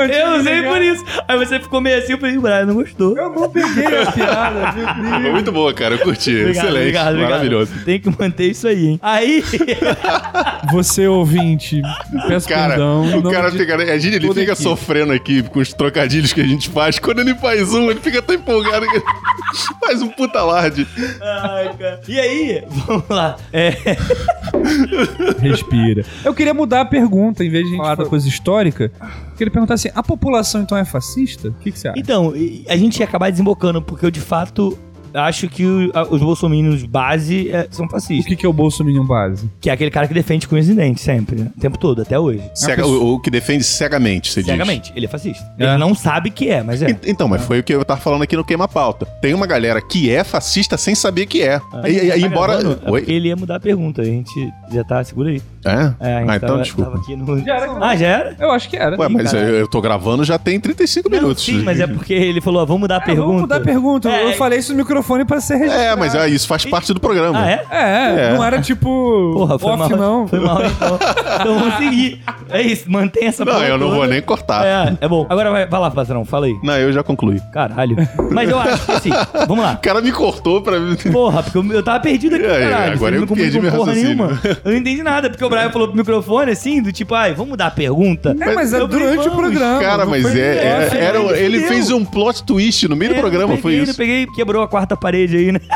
Eu usei por isso. Aí você ficou meio assim, eu falei, o Brian não gostou. Eu não peguei a piada, meu Deus. Foi muito boa, cara. Eu curti. Obrigado, Excelente. obrigado, obrigado. Maravilhoso. Tem que manter isso aí, hein? Aí, Você, ouvinte, peço Cara, perdão. o cara de fica, a gente, ele fica equipe. sofrendo aqui com os trocadilhos que a gente faz. Quando ele faz um, ele fica tão empolgado que ele faz um puta alarde. Ai, cara. E aí, vamos lá. É, Respira. Eu queria mudar a pergunta, em vez de a gente falar da coisa histórica. Eu queria perguntar assim: a população então é fascista? O que, que você acha? então, a gente ia acabar desembocando, porque eu de fato acho que o- a- os bolsominions base é, são O fascistas. que, que é o Bolsominion base? Que é aquele cara que defende com os dentes sempre, né? O tempo todo, até hoje. Cega- o, o que defende cegamente, você diz. Cegamente, ele é fascista. É. Ele não sabe que é, mas é. En- Então, mas foi o que eu tava falando aqui no Queima Pauta. Tem uma galera que é fascista sem saber que é. E, e- Tá e embora. gravando? É ele ia mudar a pergunta, a gente já tá, segura aí. É? É, a gente ah, então tava, desculpa. tava aqui no... Já era. Ah, já era? Eu acho que era. Ué, mas eu, caralho. eu tô gravando já tem 35 Não, minutos. sim, mas é porque ele falou, ó, vamos mudar a É, pergunta. Vamos mudar a pergunta. É, eu falei isso no microfone pra ser registrado. É, mas é, isso faz parte do programa. Ah, é? É, É. não era tipo Porra, foi off, mal. não. Foi mal, então. então vamos seguir. É isso, mantém essa Não, porra eu não toda. vou nem cortar. É, é bom. Agora vai, vai lá, patrão, fala aí. Não, eu já concluí. Caralho. Mas eu acho que assim, vamos lá. O cara me cortou pra. Porra, porque eu, eu tava perdido aqui, É, é, caralho. agora Você eu não comunicou perdi meu porra raciocínio. nenhuma. Eu não entendi nada, porque o Brian falou pro microfone assim, do tipo, ai, vamos mudar a pergunta. É, mas é Eu falei, durante o vamos. programa. Cara, não mas foi é, no era, ele fez um plot twist no meio do É, programa, eu foi peguei, isso. Eu peguei, quebrou a quarta parede aí, né?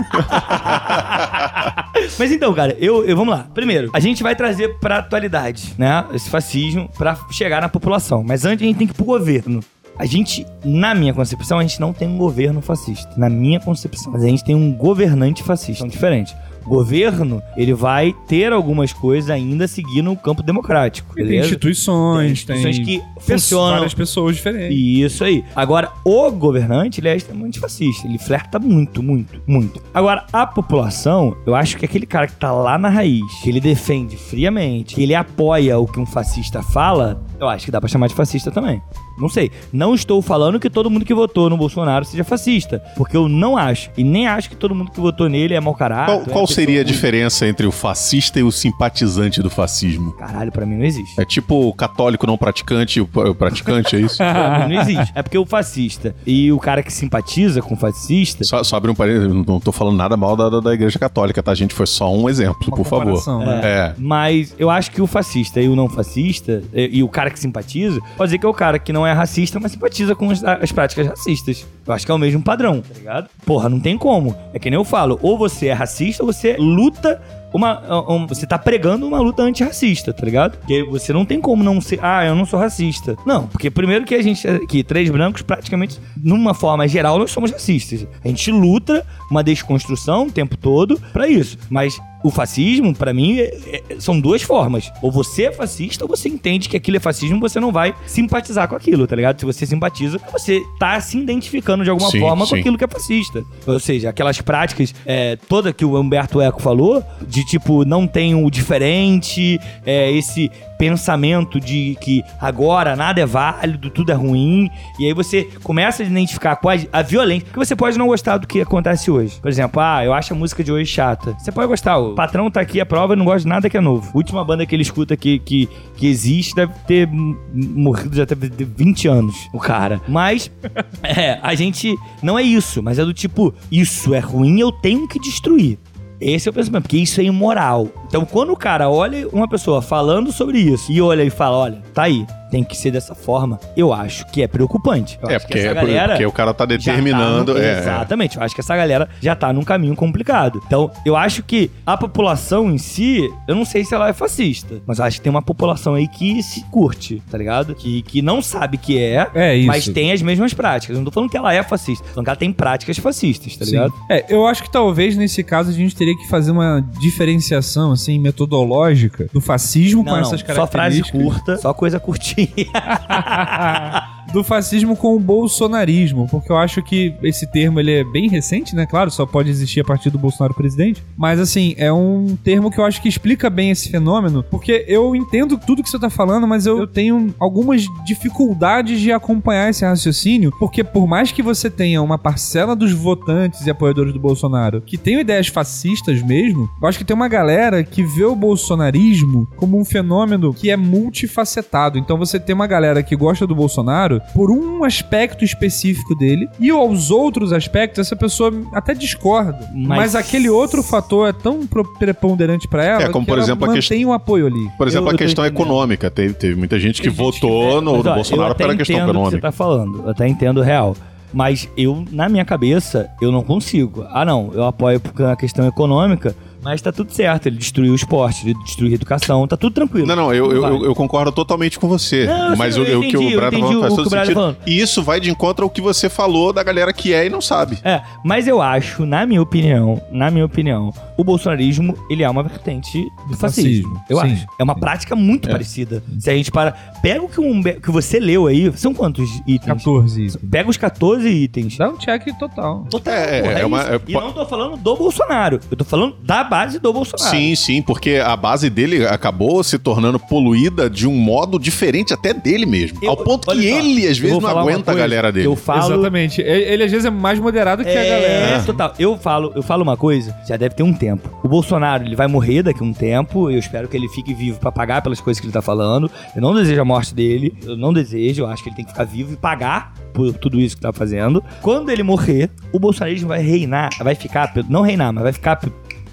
Mas então, cara, eu, eu vamos lá. Primeiro, a gente vai trazer pra atualidade, né? Esse fascismo pra chegar na população. Mas antes a gente tem que ir pro governo. A gente, na minha concepção, a gente não tem um governo fascista. Na minha concepção. Mas a gente tem um governante fascista. São diferentes. Governo, ele vai ter algumas coisas ainda seguindo o campo democrático. Tem instituições, tem, instituições que pessoas- funcionam. várias pessoas diferentes. Isso aí. Agora, o governante, ele é extremamente fascista. Ele flerta muito, muito, muito. Agora, a população, eu acho que aquele cara que tá lá na raiz, que ele defende friamente, que ele apoia o que um fascista fala, eu acho que dá pra chamar de fascista também. Não sei. Não estou falando que todo mundo que votou no Bolsonaro seja fascista. Porque eu não acho. E nem acho que todo mundo que votou nele é mau caráter. Qual, é qual pessoa seria a diferença entre o fascista e o simpatizante do fascismo? Caralho, pra mim não existe. É tipo o católico não praticante e o praticante, é isso? Pra mim não existe. É porque o fascista e o cara que simpatiza com o fascista. Só, só abrir um parênteses, não tô falando nada mal da, da, da igreja católica, tá, gente? Foi só um exemplo, Uma por favor. né? É. Mas eu acho que o fascista e o não fascista, e, e o cara que simpatiza, pode dizer que é o cara que não é racista, mas simpatiza com as, as práticas racistas. Eu acho que é o mesmo padrão, tá ligado? Porra, não tem como. É que nem eu falo, ou você é racista, ou você luta uma, um- você tá pregando uma luta antirracista, tá ligado? Porque você não tem como não ser, ah, eu não sou racista. Não, porque primeiro que a gente aqui, três brancos, praticamente, numa forma geral, nós somos racistas. A gente luta uma desconstrução o tempo todo pra isso. Mas o fascismo, pra mim, é- é- são duas formas. Ou você é fascista, ou você entende que aquilo é fascismo, você não vai simpatizar com aquilo, tá ligado? Se você simpatiza, você tá se identificando de alguma Sim, forma com sim. aquilo que é fascista. Ou seja, aquelas práticas é, toda que o Humberto Eco falou, de tipo, não tem o diferente, é, esse pensamento de que agora nada é válido, tudo é ruim, e aí você começa a identificar quais a violência, que você pode não gostar do que acontece hoje. Por exemplo, ah, eu acho a música de hoje chata. Você pode gostar, o patrão tá aqui a prova não gosta de nada que é novo. A última banda que ele escuta que, que, que existe deve ter morrido já ter 20 anos, o cara. Mas, é, a gente não é isso, mas é do tipo, isso é ruim, eu tenho que destruir. Esse é o pensamento, porque isso é imoral. Então, quando o cara olha uma pessoa falando sobre isso e olha e fala: olha, tá aí, tem que ser dessa forma, eu acho que é preocupante. Eu É, acho que porque, essa é galera porque o cara tá determinando. tá no- é, é. Exatamente. Eu acho que essa galera já tá num caminho complicado. Então, eu acho que a população em si, eu não sei se ela é fascista, mas eu acho que tem uma população aí que se curte, tá ligado? Que, que não sabe que é, É isso. mas tem as mesmas práticas. Eu não tô falando que ela é fascista, tô falando que ela tem práticas fascistas, tá Sim. ligado? É, eu acho que talvez nesse caso a gente teria que fazer uma diferenciação assim metodológica do fascismo com Não, não, essas só frase características. curta, só coisa curtinha. yeah. Do fascismo com o bolsonarismo, porque eu acho que esse termo ele é bem recente, né? Claro, só pode existir a partir do Bolsonaro presidente, mas assim, é um termo que eu acho que explica bem esse fenômeno, porque eu entendo tudo que você tá falando, mas eu, eu tenho algumas dificuldades de acompanhar esse raciocínio, porque por mais que você tenha uma parcela dos votantes e apoiadores do Bolsonaro que tenham ideias fascistas mesmo, eu acho que tem uma galera que vê o bolsonarismo como um fenômeno que é multifacetado. Então você tem uma galera que gosta do Bolsonaro por um aspecto específico dele e aos outros aspectos essa pessoa até discorda. Mas, Mas- aquele outro fator é tão preponderante pra ela É, como, que por ela exemplo, a mantém questão- o apoio ali. Por exemplo, Eu- a questão econômica. Teve, teve muita gente que Tem gente votou no, Mas, no ó, Bolsonaro eu até pela questão entendo o que econômica. você tá falando, eu até entendo real. Mas eu, na minha cabeça, eu não consigo. Ah, não, eu apoio porque é uma questão econômica, mas tá tudo certo. Ele destruiu o esporte, ele destruiu a educação, tá tudo tranquilo. Não, não, eu, eu, eu- eu concordo totalmente com você. Não, eu mas o, eu o que entendi, o eu Brad tá entendi falando faz o todo que o Brad tá sentido. falando. E isso vai de encontro ao que você falou da galera que é e não sabe. É, mas eu acho, na minha opinião, na minha opinião, o bolsonarismo, ele é uma vertente do fascismo. Fascismo, Eu sim. acho. É uma prática muito parecida. Se a gente para... Pega o que, um, que você leu aí, são quantos itens? 14 isso. Pega os 14 itens. Dá um check total. Total, É, porra, é uma- isso. é- E não tô falando do Bolsonaro. Eu tô falando da base do Bolsonaro. Sim, sim, porque a base dele acabou se tornando poluída de um modo diferente até dele mesmo. Eu- ao ponto que só, ele, às vezes, não aguenta a galera dele. Eu falo... Exatamente. Ele, ele, às vezes é mais moderado que a É, galera. total. Eu falo, eu falo uma coisa, já deve ter um tempo. O Bolsonaro, ele vai morrer daqui a um tempo. Eu espero que ele fique vivo pra pagar pelas coisas que ele tá falando. Eu não desejo a morte dele. Eu não desejo. Eu acho que ele tem que ficar vivo e pagar por tudo isso que tá fazendo. Quando ele morrer, o bolsonarismo vai reinar, vai ficar, não reinar, mas vai ficar,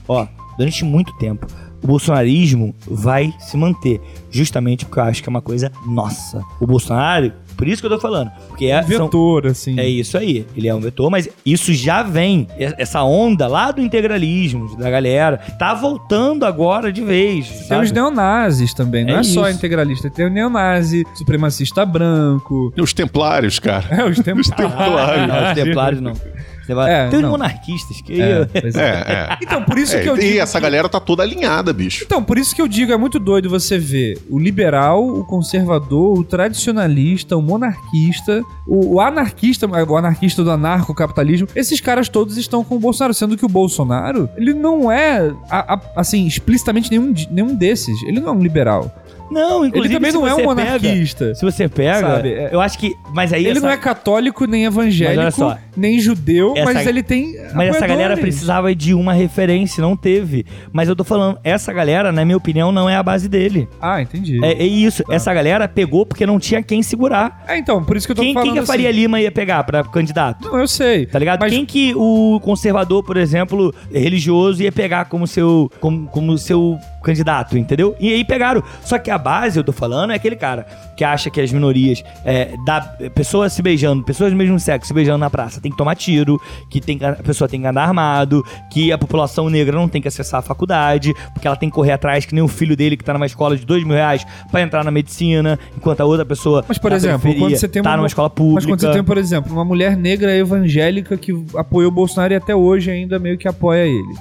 ó, durante muito tempo. O bolsonarismo vai se manter, justamente porque eu acho que é uma coisa nossa. O Bolsonaro, por isso que eu tô falando, porque é, são- Vetor, assim. é isso aí, ele é um vetor, mas isso já vem, e- essa onda lá do integralismo, da galera, tá voltando agora de vez. Tem sabe? os neonazis também, não é, É só integralista. Tem o neonazi, supremacista branco. E os templários, cara. É, os tempos. templários. Não, os templários não. É, Tem os monarquistas que. É, é. É, é. Então, por isso É, que eu e digo. essa que- galera tá toda alinhada, bicho. Então, por isso que eu digo, é muito doido você ver o liberal, o conservador, o tradicionalista, o monarquista, o, o anarquista, o anarquista do anarcocapitalismo. Esses caras todos estão com o Bolsonaro, sendo que o Bolsonaro, ele não é, a- a- assim, explicitamente nenhum, nenhum desses. Ele não é um liberal. Não, Ele inclusive. também se não é um monarquista. Pega, se você pega, Sabe, é- eu acho que. Mas aí. Ele essa- não é católico, nem evangélico, só, nem judeu, essa- mas ele tem. Mas essa galera precisava de uma referência, não teve. Mas eu tô falando, essa galera, na minha opinião, não é a base dele. Ah, entendi. É, é isso. Essa galera pegou porque não tinha quem segurar. É, então, por isso que eu tô Quem, falando quem que a assim. Faria Lima ia pegar pra candidato? Não, eu sei. Tá ligado? Mas Quem que o conservador, por exemplo, religioso, ia pegar como seu, como, como seu candidato, entendeu? E aí pegaram. Só que a base, eu tô falando, é aquele cara que acha que as minorias, é, da, pessoas se beijando, pessoas do mesmo sexo se beijando na praça, tem que tomar tiro, que tem, a pessoa tem que andar armado, que a população negra não tem que acessar a faculdade, porque ela tem que correr atrás, que nem o filho dele que tá numa escola de dois mil reais pra entrar na medicina, enquanto a outra pessoa Mas, por exemplo, quando você tem tá uma- numa escola pública. Mas quando você tem, por exemplo, uma mulher negra evangélica que apoiou o Bolsonaro e até hoje ainda meio que apoia ele.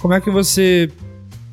Como é que você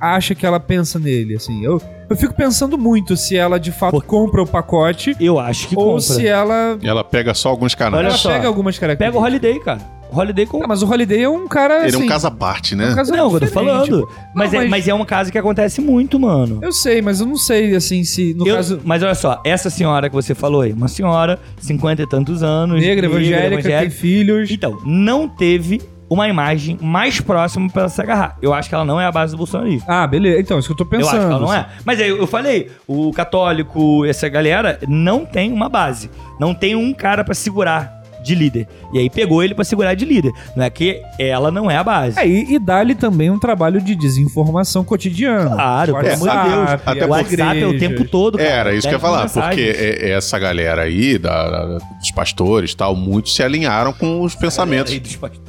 acha que ela pensa nele, assim? Eu, eu fico pensando muito se ela de fato Por- compra o pacote Eu acho que ou compra. se ela, Ela pega só alguns canais. Olha ela só. pega algumas Pega o características. Holiday, cara. O Holiday com. Ah, mas o Holiday é um cara Ele é um assim, caso à parte, né? um caso Não, eu tô falando. pô. Mas, Não, é, mas é um caso que acontece muito, mano. Eu sei, mas eu não sei, assim, se no Eu- caso... Mas olha só, essa senhora que você falou aí, uma senhora, 50 e tantos anos. Negra, evangélica, tem filhos... Então, não teve uma imagem mais próxima pra ela se agarrar. Eu acho que ela não é a base do bolsonarismo. Ah, beleza. Então, isso que eu tô Eu pensando. acho que ela não é. Mas aí eu falei, o católico, essa galera, não tem uma base. Não tem um cara pra segurar de líder. E aí pegou ele pra segurar de líder. Não é que ela não é a base. É, e, e dá-lhe também um trabalho de desinformação cotidiano. Claro, pelo amor de Deus. até o WhatsApp é o tempo todo. cara. Era isso que eu ia falar, mensagens. porque essa galera aí, da, da- dos pastores e tal, muitos se alinharam com os pensamentos.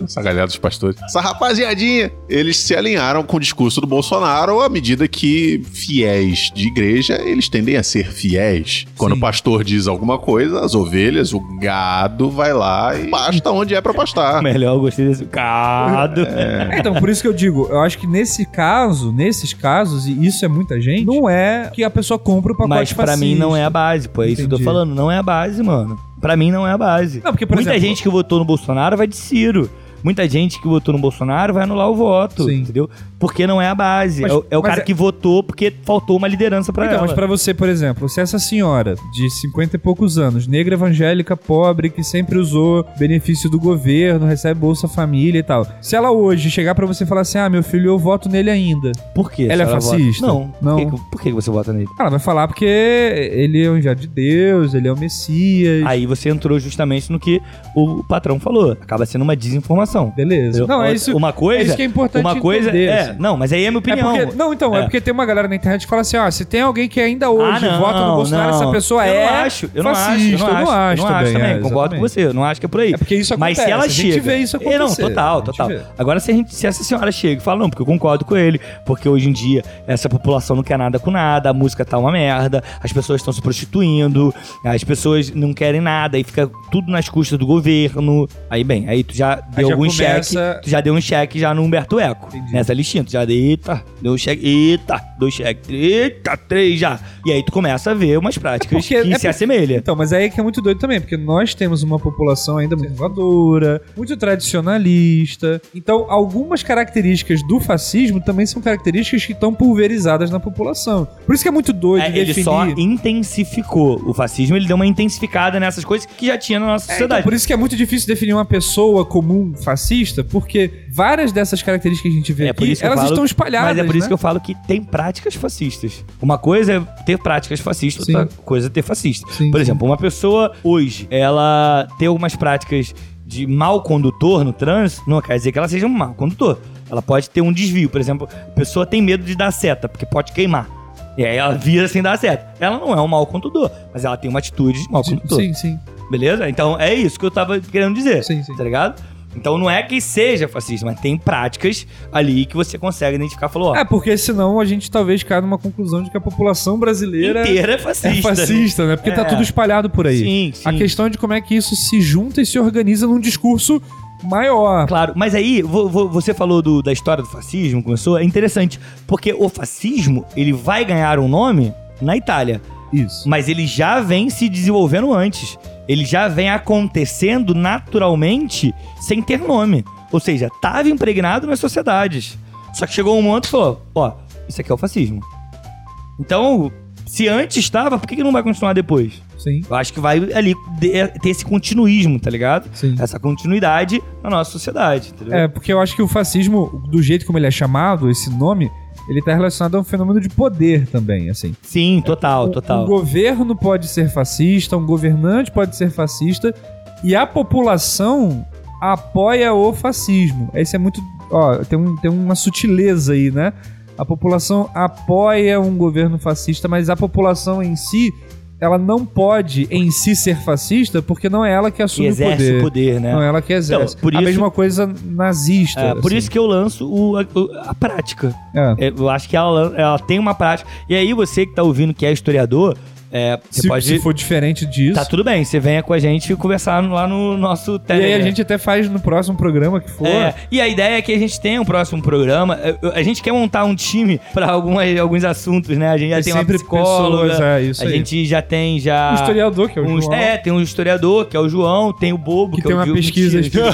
Essa galera dos pastores. Essa rapaziadinha, eles se alinharam com o discurso do Bolsonaro à medida que fiéis de igreja, eles tendem a ser fiéis. Quando Sim. o pastor diz alguma coisa, as ovelhas, o gado vai lá e pasta onde é pra pastar. Melhor, eu gostei desse cado. É, Então, por isso que eu digo, eu acho que nesse caso, nesses casos, e isso é muita gente, não é que a pessoa compra o pacote Mas pra mim não é a base, pô. É isso que eu tô falando. Não é a base, mano. Pra mim não é a base. Não, porque, por Muita exemplo- gente que votou no Bolsonaro vai de Ciro. Muita gente que votou no Bolsonaro vai anular o voto, Sim. entendeu? Porque não é a base. Mas- é o, é o cara é- que votou porque faltou uma liderança pra Então, ela. mas pra você, por exemplo, se essa senhora de 50 e poucos anos, negra evangélica, pobre, que sempre usou benefício do governo, recebe Bolsa Família e tal, se ela hoje chegar pra você e falar assim: ah, meu filho, eu voto nele ainda. Por quê? Ela é vota- fascista? Não. Não. Por, que, por que você vota nele? Ela vai falar porque ele é o enviado de Deus, ele é o Messias. Aí você entrou justamente no que o patrão falou. Acaba sendo uma desinformação. Beleza. Entendeu? Não, é isso. Uma coisa. é isso que é importante Uma coisa. entender, é, assim. não, mas aí é minha É opinião. porque, não, então, é. É. porque tem uma galera na internet que fala assim: ó, se tem alguém que ainda hoje Ah, não, vota no Bolsonaro, não. essa pessoa eu é. Não acho, eu não fascista. acho, eu não acho, eu não acho, eu não também. também. é, concordo com você, eu não acho que é por aí. É porque isso Mas se acontece, ela a gente chega. vê isso É, não, acontecer, a total, total. Agora, se, a gente, se essa senhora chega e fala, não, porque eu concordo com ele, porque hoje em dia essa população não quer nada com nada, a música tá uma merda, as pessoas estão se prostituindo, as pessoas não querem nada, e fica tudo nas custas do governo. Aí, bem, aí tu já deu já algum começa- cheque, tu já deu um cheque já no Humberto Eco. Entendi. Nessa listinha, tu já deu, eita, deu um cheque, eita, dois cheques, eita, três já. E aí tu começa a ver umas práticas porque- que é se porque- assemelham. Então, mas aí é que é muito doido também, porque nós temos uma população ainda muito conservadora, muito tradicionalista. Então, algumas características do fascismo também são características que estão pulverizadas na população. Por isso que é muito doido É, definir. ele só intensificou o fascismo, ele deu uma intensificada nessas coisas que já tinha na nossa É, então, sociedade. por isso que é muito difícil definir uma pessoa comum fascista, porque várias dessas características que a gente vê É por aqui, elas falo- estão espalhadas. Mas é por isso né? que eu falo que tem práticas fascistas. Uma coisa é ter práticas fascistas, Sim. outra coisa é ter fascista. Sim, por exemplo, uma pessoa hoje, ela tem algumas práticas de mau condutor no trânsito, não quer dizer que ela seja um mau condutor. Ela pode ter um desvio. Por exemplo, a pessoa tem medo de dar seta, porque pode queimar. E aí ela vira sem dar seta. Ela não é um mau condutor, mas ela tem uma atitude de mau condutor. Sim, sim. Beleza? Então é isso que eu tava querendo dizer. Sim, sim. Tá ligado? Então não é que seja fascista, mas tem práticas ali que você consegue identificar. Falou, ó, É, porque senão a gente talvez caia numa conclusão de que a população brasileira inteira é fascista. é fascista, né? Porque tá É. tudo espalhado por aí. Sim, sim. A questão é de como é que isso se junta e se organiza num discurso maior. Claro, mas aí vo- vo- você falou do- da história do fascismo, começou, é interessante, porque o fascismo, ele vai ganhar um nome na Itália, Isso. mas ele já vem se desenvolvendo antes. Ele já vem acontecendo naturalmente sem ter nome. Ou seja, estava impregnado nas sociedades. Só que chegou um momento e falou: ó, isso aqui é o fascismo. Então, se antes estava, por que, que não vai continuar depois? Sim. Eu acho que vai ali de- ter esse continuismo, tá ligado? Sim. Essa continuidade na nossa sociedade, entendeu? É, porque eu acho que o fascismo, do jeito como ele é chamado, esse nome, ele tá relacionado a um fenômeno de poder também, assim. Sim, total, Um- total. Um governo pode ser fascista, um governante pode ser fascista, e a população apoia o fascismo. Esse é muito. Ó, tem, um, tem uma sutileza aí, né? A população apoia um governo fascista, mas a população em si, ela não pode em si ser fascista, porque não é ela que que assume o exerce poder. o poder, né? Não é ela que exerce. Então, por A isso- mesma coisa nazista. É, por assim. isso que eu lanço o- a, o- a prática. É. É, Eu acho que ela, ela tem uma prática. E aí, você que tá ouvindo que é historiador, é, você Se, pode. se for diferente disso. Tá tudo bem, você venha com a gente conversar lá no nosso e Telegram. aí a gente até faz no próximo programa que for. É, e a ideia é que a gente tenha um próximo programa. É, A gente quer montar um time pra algumas, alguns assuntos, né? A gente já Tem tem uma psicóloga. pessoas, é, isso a aí. gente já tem já. Um historiador, que é o um- João. É, tem um historiador, que é o João, tem o Bobo, Que que, tem é o uma Diogo. pesquisa Mentira.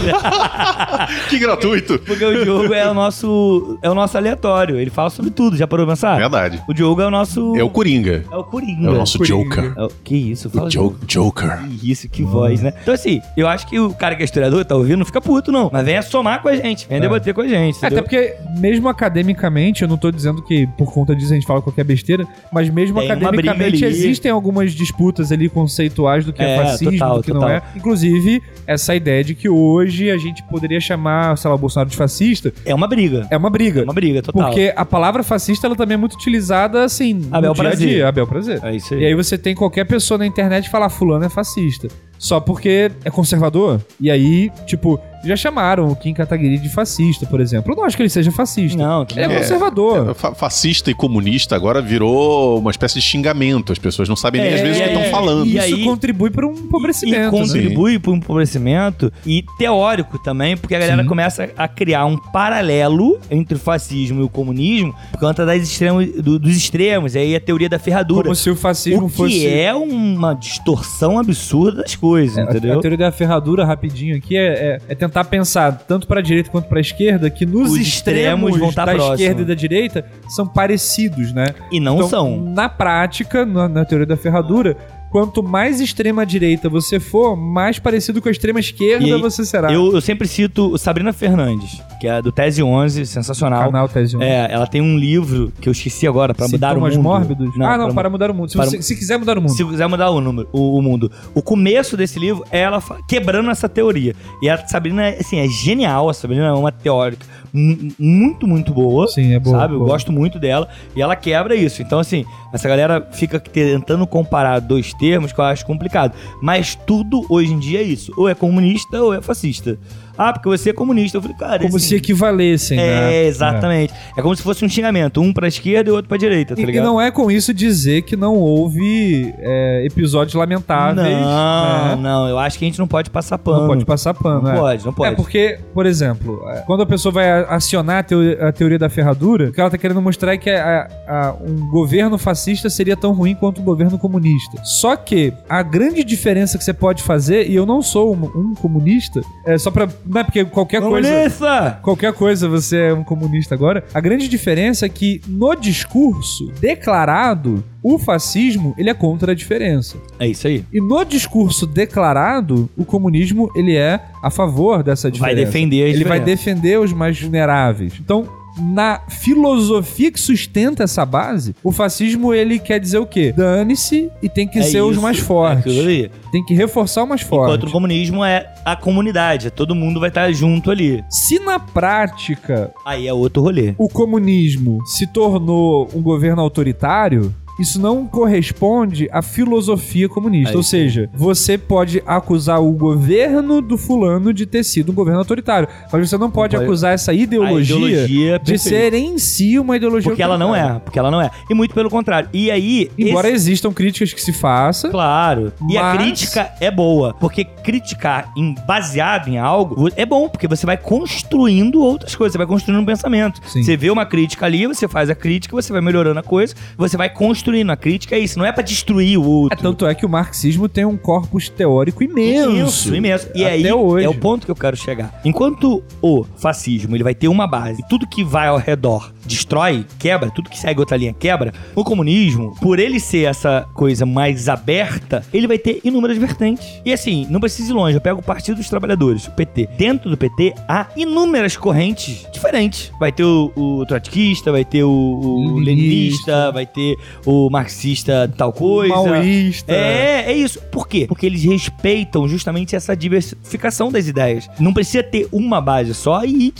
Que gratuito. Porque o Diogo é o nosso. É o nosso aleatório. Ele fala sobre tudo, já parou pra pensar? Verdade. O Diogo é o nosso. É o Coringa. É o Coringa. É o nosso Coringa. Joker. É Que isso? Fala O Jo- Joker. Que isso, que voz, né? Então, assim, eu acho que o cara que é historiador, tá ouvindo, não fica puto, não. Mas venha somar com a gente, venha É. debater com a gente. Até entendeu? porque, mesmo academicamente, eu não tô dizendo que por conta disso a gente fala qualquer besteira, mas mesmo Tem academicamente existem algumas disputas ali conceituais do que é, É, fascismo, total, do que total. não é. Inclusive, essa ideia de que hoje a gente poderia chamar, sei lá, o Bolsonaro de fascista, É uma briga. é uma briga. É uma briga, total. Porque a palavra fascista ela também é muito utilizada assim Abel no dia a prazer. dia, Abel prazer. É isso aí. E aí você tem qualquer pessoa na internet falar fulano é fascista. Só porque é conservador. E aí, tipo, já chamaram o Kim Kataguiri de fascista, por exemplo. Eu não acho que ele seja fascista. Não, Ele é, É. conservador. Fa- Fascista e comunista agora virou uma espécie de xingamento. As pessoas não sabem nem É, às vezes o que é, estão é. falando. E Isso aí- contribui para um E empobrecimento. né? contribui para um empobrecimento e teórico também, porque a galera Sim. começa a criar um paralelo entre o fascismo e o comunismo por conta das extremos, do- dos extremos. E aí a teoria da ferradura. Como se o fascismo o que fosse. é uma distorção absurda das coisas, É, a- entendeu? A, teoria da ferradura, rapidinho aqui, é, é- tentar pensar tanto pra direita quanto pra esquerda que nos Os extremos, extremos tá da próximo. esquerda e da direita são parecidos, né? E não Então, são. Na prática, na, na teoria da ferradura, quanto mais extrema direita você for, mais parecido com a extrema esquerda aí, você será. Eu, eu sempre cito Sabrina Fernandes, que é do Tese 11, sensacional. Canal Tese 1. É, ela tem um livro que eu esqueci agora, pra mudar o mundo. mórbidos? ah, não, pra- para mudar o mundo. Se, para- você- se quiser mudar o mundo. Se quiser mudar o, número, o, o mundo. O começo desse livro é ela quebrando essa teoria. E a Sabrina, é, assim, é genial. A Sabrina é uma teórica muito, muito boa. Sim, é boa, Sabe? Eu boa. gosto muito dela. E ela quebra isso. Então, assim, essa galera fica tentando comparar dois termos que eu acho complicado. Mas tudo hoje em dia é isso. Ou é comunista ou é fascista. Ah, porque você é comunista. Eu falei, cara... Como se equivalessem, né? É, exatamente. É. como se fosse um xingamento. Um pra esquerda e outro pra direita, tá E, e ligado? não é com isso dizer que não houve é, episódios lamentáveis. Não, né? não, eu acho que a gente não pode passar pano. Não pode passar pano. Não é. pode, não pode. É porque, por exemplo, é, quando a pessoa vai acionar a, teo- a teoria da ferradura, o que ela tá querendo mostrar é que a- a- um governo fascista seria tão ruim quanto um governo comunista. Só que a grande diferença que você pode fazer, e eu não sou um, um comunista, é só pra. Não é porque qualquer coisa. Comunista! Qualquer coisa você é um comunista agora. A grande diferença é que no discurso declarado, o fascismo ele é contra a diferença. É isso aí. E no discurso declarado, o comunismo ele é a favor dessa Vai diferença. defender a Ele vai defender os mais vulneráveis. Então, na filosofia que sustenta essa base, o fascismo ele quer dizer o quê? Dane-se e tem que É ser os isso, mais é fortes. ali. tem que reforçar o mais forte. Enquanto o comunismo é a comunidade, é todo mundo vai estar junto ali. Se na prática Aí é outro rolê. o comunismo se tornou um governo autoritário, isso não corresponde à filosofia comunista. É Ou seja, você pode acusar o governo do fulano de ter sido um governo autoritário, mas você não pode, pode. acusar essa ideologia, ideologia é de ser em si uma ideologia Porque ela não é, porque ela não é. E muito pelo contrário. E aí. Embora esse- existam críticas que se façam, Claro. E a Mas- crítica é boa. Porque criticar em, baseado em algo é bom, porque você vai construindo outras coisas, você vai construindo um pensamento. Sim. Você vê uma crítica ali, você faz a crítica, você vai melhorando a coisa, você vai construindo. A crítica é isso, não é pra destruir o é, outro. tanto é que o marxismo tem um corpus teórico imenso. Imenso, imenso. E Até aí hoje. é o ponto que eu quero chegar. Enquanto o fascismo ele vai ter uma base, e tudo que vai ao redor destrói, quebra, tudo que segue outra linha quebra, o comunismo, por ele ser essa coisa mais aberta, ele vai ter inúmeras vertentes. E assim, não precisa ir longe, eu pego o Partido dos Trabalhadores, o PT. Dentro do PT há inúmeras correntes diferentes. Vai ter o, o trotskista, vai ter o, o Leninista. vai ter o marxista tal coisa. Maoísta. É, é isso. Por quê? Porque eles respeitam justamente essa diversificação das ideias. Não precisa ter uma base só e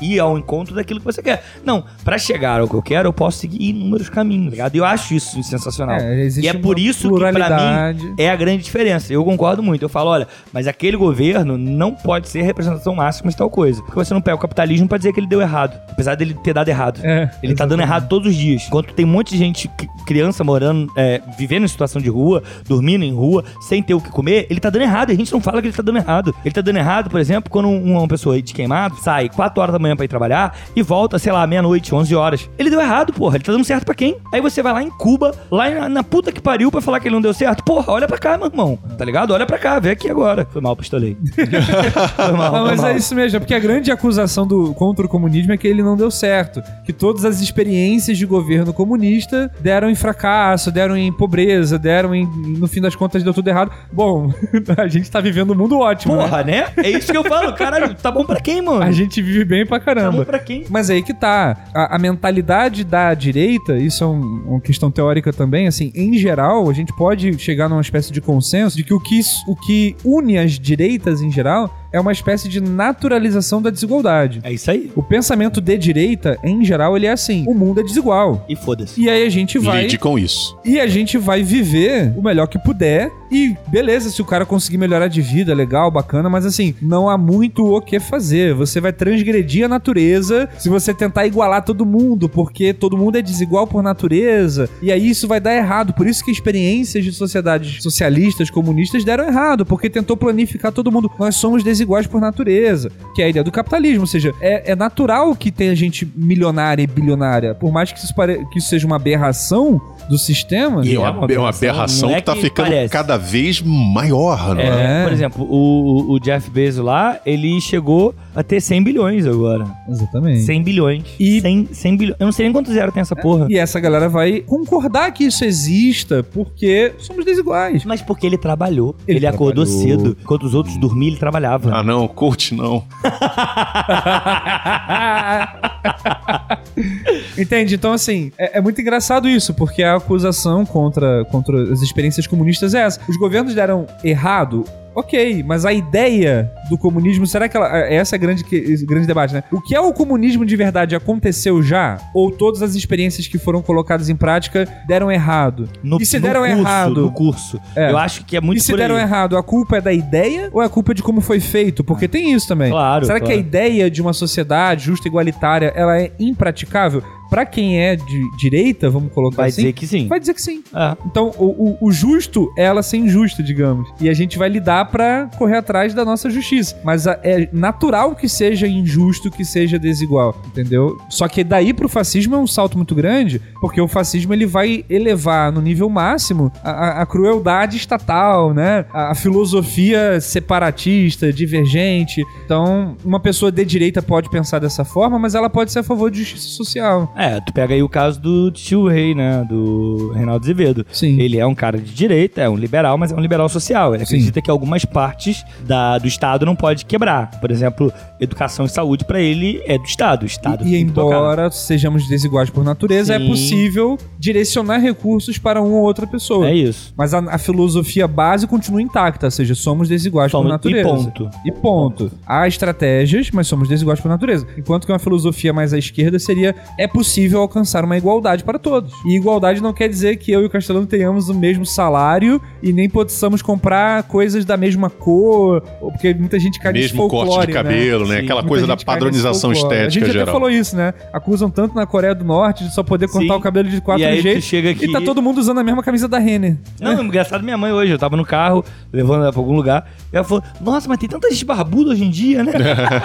ir ao encontro daquilo que você quer. Não, pra chegar ao que eu quero, eu posso seguir inúmeros caminhos, tá ligado? E eu acho isso sensacional. É, e é por isso que pra mim é a grande diferença. Eu concordo muito. Eu falo, olha, mas aquele governo não pode ser representação máxima de tal coisa. Porque você não pega o capitalismo pra dizer que ele deu errado. Apesar dele ter dado errado. É, Ele tá dando errado todos os dias. Enquanto tem um monte de gente, cri- criança morando, é, vivendo em situação de rua, dormindo em rua, sem ter o que comer, ele tá dando errado. E a gente não fala que ele tá dando errado. Ele tá dando errado, por exemplo, quando um- uma pessoa de queimado sai 4 horas da manhã pra ir trabalhar e volta, sei lá, meia-noite, 11 horas. Ele deu errado, porra. Ele tá dando certo pra quem? Aí você vai lá em Cuba, lá na, na puta que pariu pra falar que ele não deu certo. Porra, olha pra cá, meu irmão. Tá ligado? Olha pra cá, vê aqui agora. Foi mal, pistolei. foi mal, Não, mas mal. é isso mesmo, é porque a grande acusação do, contra o comunismo é que ele não deu certo. Que todas as experiências de governo comunista deram em fracasso, deram em pobreza, deram em. No fim das contas, deu tudo errado. Bom, a gente tá vivendo um mundo ótimo. né? Porra, né? É isso que eu falo. Caralho, tá bom pra quem, mano? A gente vive bem pra Tá caramba. bom pra quem? Mas aí que tá. A, a mentalidade da direita, isso é um- uma questão teórica também, assim, em geral, a gente pode chegar numa espécie de consenso de que o que, o que une as direitas em geral é uma espécie de naturalização da desigualdade. É isso aí. O pensamento de direita, em geral, ele é assim: o mundo é desigual. E foda-se. E aí a gente vai. Lide com isso. E a gente vai viver o melhor que puder. E beleza, se o cara conseguir melhorar de vida, legal, bacana, mas assim, não há muito o que fazer. Você vai transgredir a natureza se você tentar igualar todo mundo, porque todo mundo é desigual por natureza. E aí isso vai dar errado. Por isso que experiências de sociedades socialistas, comunistas deram errado, porque tentou planificar todo mundo. Nós somos desiguais por natureza, que é a ideia do capitalismo. Ou seja, é, é natural que tenha gente milionária e bilionária. Por mais que isso, pare... que isso seja uma aberração do sistema. E é uma, uma é uma aberração, é que tá que ficando parece. cada vez maior, não é? Por exemplo, o, o Jeff Bezos lá, ele chegou a ter 100 bilhões agora. Exatamente. 100 bilhões. E- 100, 100 bilhões. Eu não sei nem quanto zero tem essa porra. E essa galera vai concordar que isso exista porque somos desiguais. Mas porque ele trabalhou. Ele, Ele acordou trabalhou. cedo. Enquanto os outros dormiam, ele trabalhava. Ah, não, coach não. Entende? Então, assim, é, é muito engraçado isso, porque a acusação contra, contra as experiências comunistas é essa. Os governos deram errado. Ok, mas a ideia do comunismo, será que ela. é Essa é a grande, grande debate, né? O que é o comunismo de verdade aconteceu já? Ou todas as experiências que foram colocadas em prática deram errado? No, e se deram curso, errado? No curso. É. Eu acho que é muito e se deram errado, a culpa é da ideia ou é a culpa de como foi feito? Porque tem isso também. Claro, Será que a claro. ideia de uma sociedade justa e igualitária ela é impraticável? Pra quem é de direita, vamos colocar Vai assim, dizer que sim. vai dizer que sim. Ah, Então, o, o- o justo é ela ser injusta, digamos. E a gente vai lidar pra correr atrás da nossa justiça. Mas a- é natural que seja injusto, que seja desigual, entendeu? Só que daí pro fascismo é um salto muito grande, porque o fascismo ele vai elevar no nível máximo a, a- a crueldade estatal, né? A, a filosofia separatista, divergente. Então, uma pessoa de direita pode pensar dessa forma, mas ela pode ser a favor de justiça social. É, tu pega aí o caso do tio Rei, né? Do Reinaldo Azevedo. Sim. Ele é um cara de direita, é um liberal, mas é um liberal social. Ele Sim. acredita que algumas partes da, do Estado não pode quebrar. Por exemplo, educação e saúde pra ele é do Estado. O Estado E tem que tocar. embora sejamos desiguais por natureza, Sim. é possível direcionar recursos para uma ou outra pessoa. É isso. Mas a, a filosofia base continua intacta, ou seja, somos desiguais Somos- por natureza. e ponto. E ponto. Há estratégias, mas somos desiguais por natureza. Enquanto que uma filosofia mais à esquerda seria é possível alcançar uma igualdade para todos. E igualdade não quer dizer que eu e o Castelano tenhamos o mesmo salário e nem possamos comprar coisas da mesma cor, ou porque muita gente cai Mesmo corte folclore, de né? cabelo, né? Sim. Aquela coisa da padronização estética A gente até geral. falou isso, né? Acusam tanto na Coreia do Norte de só poder cortar Sim. o cabelo de quatro E jeitos. chega aqui- E tá todo mundo usando a mesma camisa da Renner. Não, engraçado minha mãe hoje. Eu tava no carro, levando ela pra algum lugar. Ela falou: Nossa, mas tem tanta gente barbuda hoje em dia, né?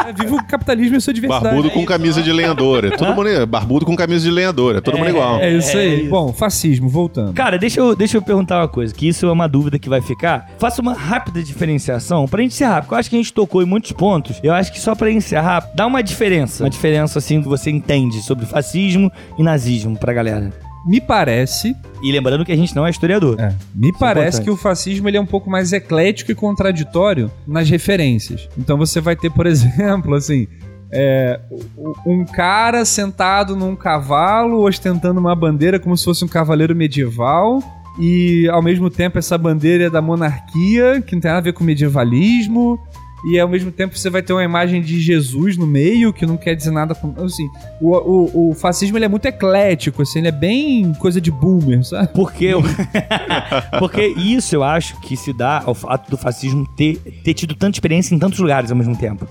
É, Viva o capitalismo e sua diversidade. Barbudo com camisa de lenhadora. Todo mundo, barbudo com camisa de lenhadora. Todo mundo igual. É isso É aí. isso. Bom, fascismo, voltando. Cara, deixa eu, deixa eu perguntar uma coisa, que isso é uma dúvida que vai ficar. Faça uma rápida diferenciação pra gente encerrar, porque eu acho que a gente tocou em muitos pontos. Eu acho que só pra encerrar, dá uma diferença. Uma diferença, assim, que você entende sobre fascismo e nazismo pra galera. Me parece, E lembrando que a gente não é historiador. é, me parece importante. que o fascismo ele é um pouco mais eclético e contraditório nas referências. Então você vai ter, por exemplo, assim, é, um cara sentado num cavalo ostentando uma bandeira como se fosse um cavaleiro medieval. E ao mesmo tempo essa bandeira é da monarquia, que não tem nada a ver com medievalismo. E ao mesmo tempo você vai ter uma imagem de Jesus no meio, que não quer dizer nada. Assim, o, o, o fascismo ele é muito eclético, assim, ele é bem coisa de boomer, sabe? Porque, eu- porque isso eu acho que se dá ao fato do fascismo ter, ter tido tanta experiência em tantos lugares ao mesmo tempo.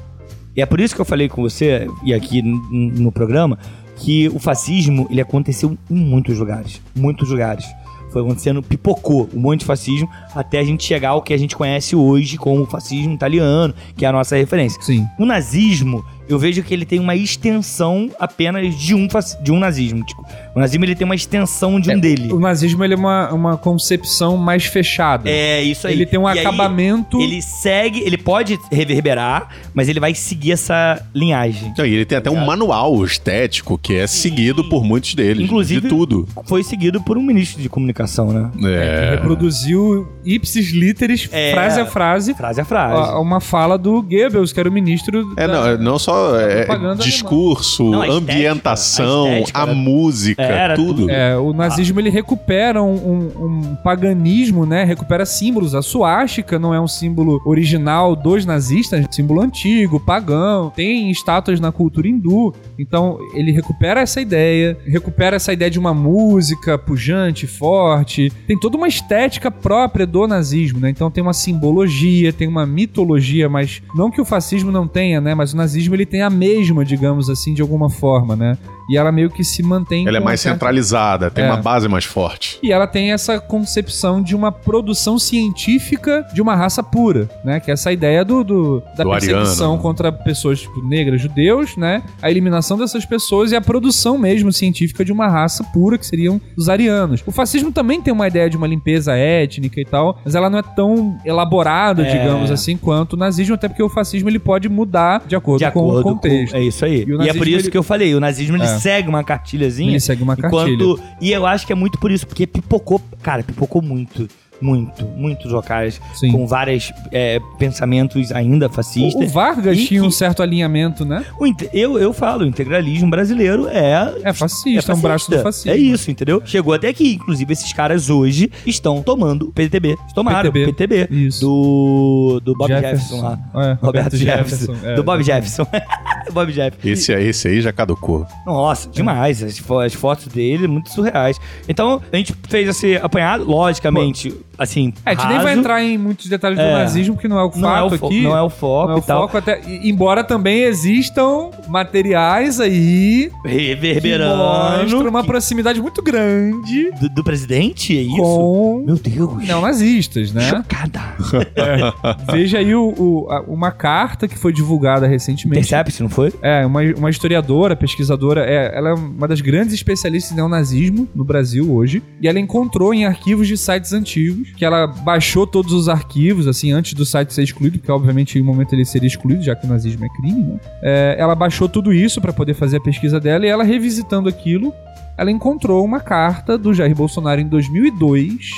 E é por isso que eu falei com você, e aqui no programa, que o fascismo ele aconteceu em muitos lugares. Muitos lugares. Foi acontecendo, pipocou um monte de fascismo até a gente chegar ao que a gente conhece hoje como o fascismo italiano, que é a nossa referência. Sim. O nazismo, eu vejo que ele tem uma extensão apenas de um, de um nazismo. Tipo, o nazismo ele tem uma extensão de um dele. O nazismo ele é uma, uma concepção mais fechada. É, isso aí. Ele tem um E aí, acabamento. ele segue, ele pode reverberar, mas ele vai seguir essa linhagem. Então, e ele tem até um manual estético que é seguido por muitos deles. Inclusive- De tudo. Foi seguido por um ministro de comunicação, né? É. Reproduziu ipsis literis, É. frase a frase, Frase a frase. a- uma fala do Goebbels, que era o ministro. É, da- não, não só só é, propaganda discurso, Não, a estética, ambientação, a a, estética era- música, era tudo. tudo. É, o nazismo ele recupera um, um- um paganismo, né? Recupera símbolos. A suástica não é um símbolo original dos nazistas, é um símbolo antigo, pagão. Tem estátuas na cultura hindu. Então ele recupera essa ideia, recupera essa ideia de uma música pujante, forte. Tem toda uma estética própria do nazismo, né? Então tem uma simbologia, tem uma mitologia, mas não que o fascismo não tenha, né? Mas o nazismo ele tem a mesma, digamos assim, de alguma forma, né? E ela meio que se mantém. Ela é mais certa- centralizada, tem É. uma base mais forte. e ela tem essa concepção de uma produção científica de uma raça pura, né? Que é essa ideia do, do- da Do perseguição ariano, né? contra pessoas tipo, negras, judeus, né? A eliminação dessas pessoas e a produção mesmo científica de uma raça pura, que seriam os arianos. O fascismo também tem uma ideia de uma limpeza étnica e tal, mas ela não é tão elaborada, É. digamos assim, quanto o nazismo, até porque o fascismo ele pode mudar de acordo, De com o acordo com. contexto. É isso aí. E o E, é por isso ele- que eu falei, o nazismo ele É. segue uma cartilhazinha. Ele segue uma cartilha. Enquanto. E eu acho que é muito por isso, porque pipocou. Cara, pipocou muito. Muito, muitos locais Sim. com vários é, pensamentos ainda fascistas. o Vargas tinha um que- certo alinhamento, né? Eu, eu falo, o integralismo brasileiro é. É fascista, é um braço do fascismo. É isso, entendeu? Chegou até aqui. Inclusive, esses caras hoje estão tomando o PTB. Tomaram o PTB. PTB. Isso. Do, do Bob Jefferson, lá. É, Roberto Jefferson. é, do Bob Jefferson. Bob Jefferson. Esse, aí- esse aí já caducou. Nossa, demais. As, as fotos dele, muito surreais. Então, a gente fez esse apanhado, logicamente, assim. É, a gente nem raso. vai entrar em muitos detalhes do É. nazismo, que não é o fato Não é o, aqui. não é o foco Não é o foco até, embora também existam materiais aí que Reverberando. mostram uma proximidade muito grande Do, do presidente, é isso? com Meu Deus. neonazistas, né? Chocada. Veja aí o- o- a- uma carta que foi divulgada recentemente. Intercept, não foi? É, uma, uma historiadora, pesquisadora, é, ela é uma das grandes especialistas em neonazismo no Brasil hoje. E ela encontrou em arquivos de sites antigos, que ela baixou todos os arquivos, assim, antes do site ser excluído, porque obviamente em um momento ele seria excluído, já que o nazismo é crime, né? É, ela baixou tudo isso pra poder fazer a pesquisa dela e ela revisitando aquilo, ela encontrou uma carta do Jair Bolsonaro em 2002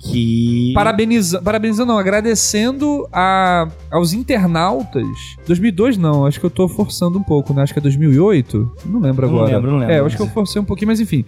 Que. Parabenizando, parabenizando não, agradecendo a, aos internautas. 2002 não, acho que eu tô forçando um pouco, né? Acho que é 2008. Não lembro Não agora. lembro, não lembro. É, acho que eu forcei um pouquinho, mas enfim.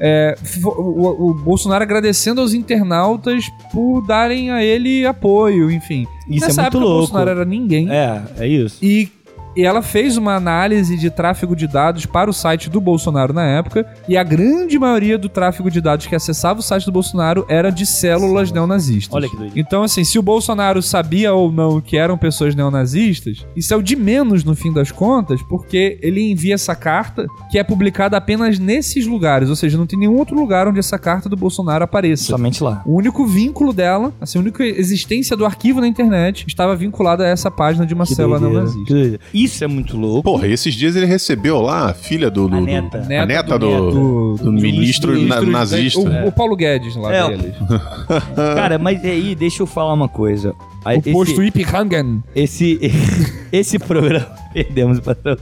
É, o, o Bolsonaro agradecendo aos internautas por darem a ele apoio, enfim. Isso Nessa é muito época, louco. O Bolsonaro era ninguém. É, é isso. E, e ela fez uma análise de tráfego de dados para o site do Bolsonaro na época, e a grande maioria do tráfego de dados que acessava o site do Bolsonaro era de células neonazistas. Olha que doido. Então, assim, se o Bolsonaro sabia ou não que eram pessoas neonazistas, isso é o de menos no fim das contas, porque ele envia essa carta que é publicada apenas nesses lugares, ou seja, não tem nenhum outro lugar onde essa carta do Bolsonaro apareça. Somente lá. O único vínculo dela, assim, a única existência do arquivo na internet estava vinculada a essa página de uma Que célula doideira, neonazista. que doideira. Isso é muito louco. Porra, e esses dias ele recebeu lá a filha do. do- A do- neta. a neta do, do, do do ministro na- ministro- nazista. O, o Paulo Guedes lá É, deles. Cara, mas aí, deixa eu falar uma coisa. O posto Ipiranga. esse, esse programa. Perdemos o patrão.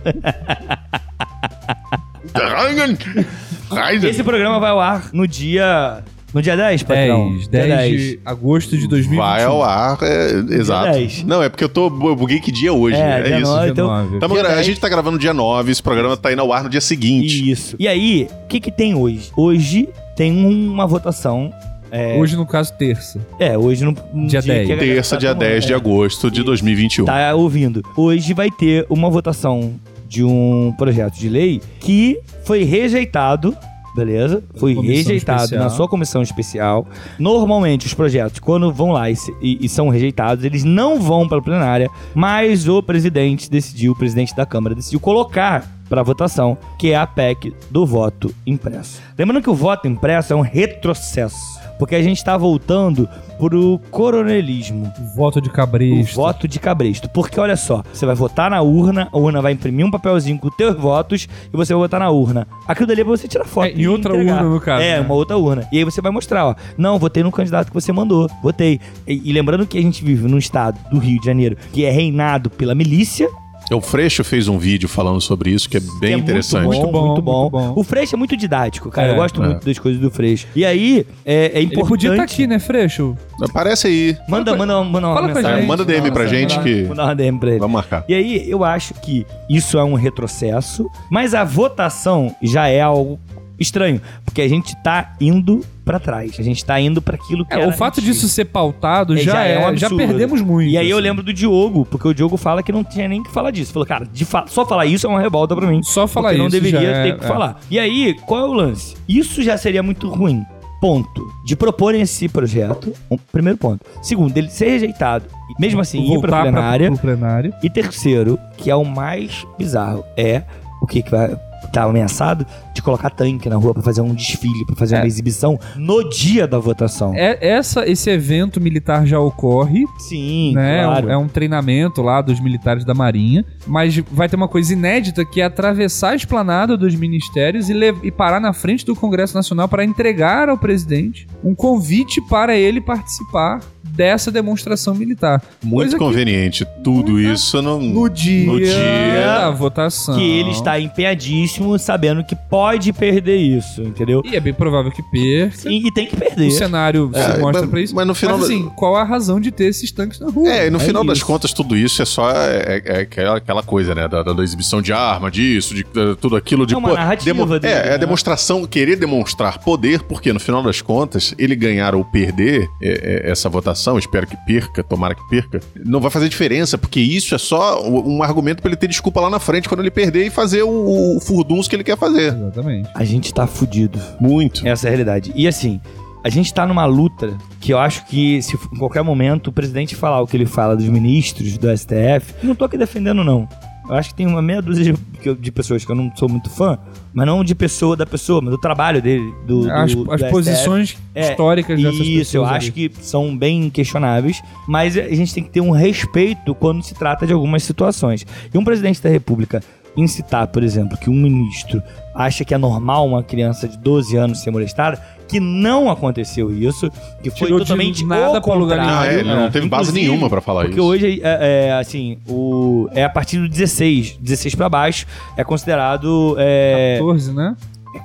Esse programa vai ao ar no dia. No dia 10, patrão. 10, Dia 10 de agosto de 2021. Vai ao ar, é, exato. 10. Não, é porque eu tô. Eu buguei que dia é hoje. É, É, dia isso. 9, então- 19. Tamo Dia a 10. gente tá gravando dia 9, esse programa tá indo ao ar no dia seguinte. Isso. E aí, o que que tem hoje? Hoje tem uma votação. É, Hoje, no caso, terça. é, hoje no, no Dia 10. que a galera Terça, tá dia tomando- 10 de é, agosto de 2021. Tá ouvindo. Hoje vai ter uma votação de um projeto de lei que foi rejeitado. Beleza? Foi Comissão rejeitado especial. na sua comissão especial. Normalmente, os projetos, quando vão lá e, e- e são rejeitados, eles não vão para a plenária, mas o presidente decidiu, o presidente da Câmara decidiu colocar para votação, que é a PEC do voto impresso. Lembrando que o voto impresso é um retrocesso, porque a gente está voltando pro coronelismo. Voto de O cabresto. voto de cabresto. Porque olha só, você vai votar na urna, a urna vai imprimir um papelzinho com teus votos e você vai votar na urna. Aquilo dali é pra você tirar foto. É, em e outra entregar. urna, no caso, É, né? uma outra urna. E aí você vai mostrar, ó. Não, votei no candidato que você mandou. Votei. E, e lembrando que a gente vive num estado do Rio de Janeiro que é reinado pela milícia. O Freixo fez um vídeo falando sobre isso, que é bem Que é interessante. Muito bom, Muito bom, muito bom. muito bom. O Freixo é muito didático, cara. É, eu gosto é. muito das coisas do Freixo. E aí, é, é Ele importante... podia estar aqui, né, Freixo? Aparece aí. Manda, manda, manda uma Fala com a mensagem. gente. Manda DM pra gente manda- que. Manda uma DM pra ele. Vamos marcar. E aí, eu acho que isso é um retrocesso, mas a votação já é algo estranho, porque a gente tá indo pra trás. A gente tá indo pra aquilo que É, o fato antigo. disso ser pautado É, já, já é é, um já perdemos muito. E aí eu assim. lembro do Diogo, porque o Diogo fala que não tinha nem que falar disso. Falou, cara, fa- só falar isso é uma revolta pra mim. Só falar porque não isso deveria é- ter que é. falar. E aí, qual é o lance? Isso já seria muito ruim. Ponto. De proporem esse projeto. Um, primeiro ponto. Segundo, ele ser rejeitado. e Mesmo assim, ir pra Voltar plenária. pro plenário. E terceiro, que é o mais bizarro, é o que, que vai tá ameaçado de colocar tanque na rua pra fazer um desfile, pra fazer É. uma exibição no dia da votação. É, essa, esse evento militar já ocorre, Sim, né? claro. É um treinamento lá dos militares da Marinha. Mas vai ter uma coisa inédita que é atravessar a esplanada dos ministérios e, e parar na frente do Congresso Nacional para entregar ao presidente um convite para ele participar dessa demonstração militar. Muito Coisa que- conveniente. Tudo isso não. No dia, No dia. da votação. que ele está empenhadíssimo, sabendo que pode perder isso, entendeu? E é bem provável que perca. E, e tem que perder. O cenário É, se mostra mas- pra isso. mas no final Mas da- assim, qual a razão de ter esses tanques na rua? É, e no final das isso. contas, tudo isso é só é, é aquela, aquela coisa, né? Da, da- da exibição de arma, disso, de, de tudo aquilo. De, É uma narrativa dele, É, é né? a demonstração, querer demonstrar poder, porque no final das contas, ele ganhar ou perder é, é, essa votação, espero que perca, tomara que perca, não vai fazer diferença, porque isso é só um argumento pra ele ter desculpa lá na frente quando ele perder e fazer o, o furdunço que ele quer fazer. Exatamente. A gente tá fudido. Muito. Essa é a realidade. E assim, a gente tá numa luta que eu acho que se em qualquer momento o presidente falar o que ele fala dos ministros do STF, eu não tô aqui defendendo não. Eu acho que tem uma meia dúzia de, de pessoas que eu não sou muito fã, mas não de pessoa da pessoa, mas do trabalho dele, do, As, do as posições É, históricas dessas pessoas. Isso, eu ali. acho que são bem questionáveis, mas a gente tem que ter um respeito quando se trata de algumas situações. E um presidente da República incitar, por exemplo, que um ministro acha que é normal uma criança de 12 anos ser molestada, que não aconteceu isso, que foi Tirou totalmente nada o pra lugar Não, contrário. é, ele não teve base nenhuma pra falar Porque isso. hoje, é, é, assim, o, é a partir do 16, 16 pra baixo, é considerado... É, 14, né?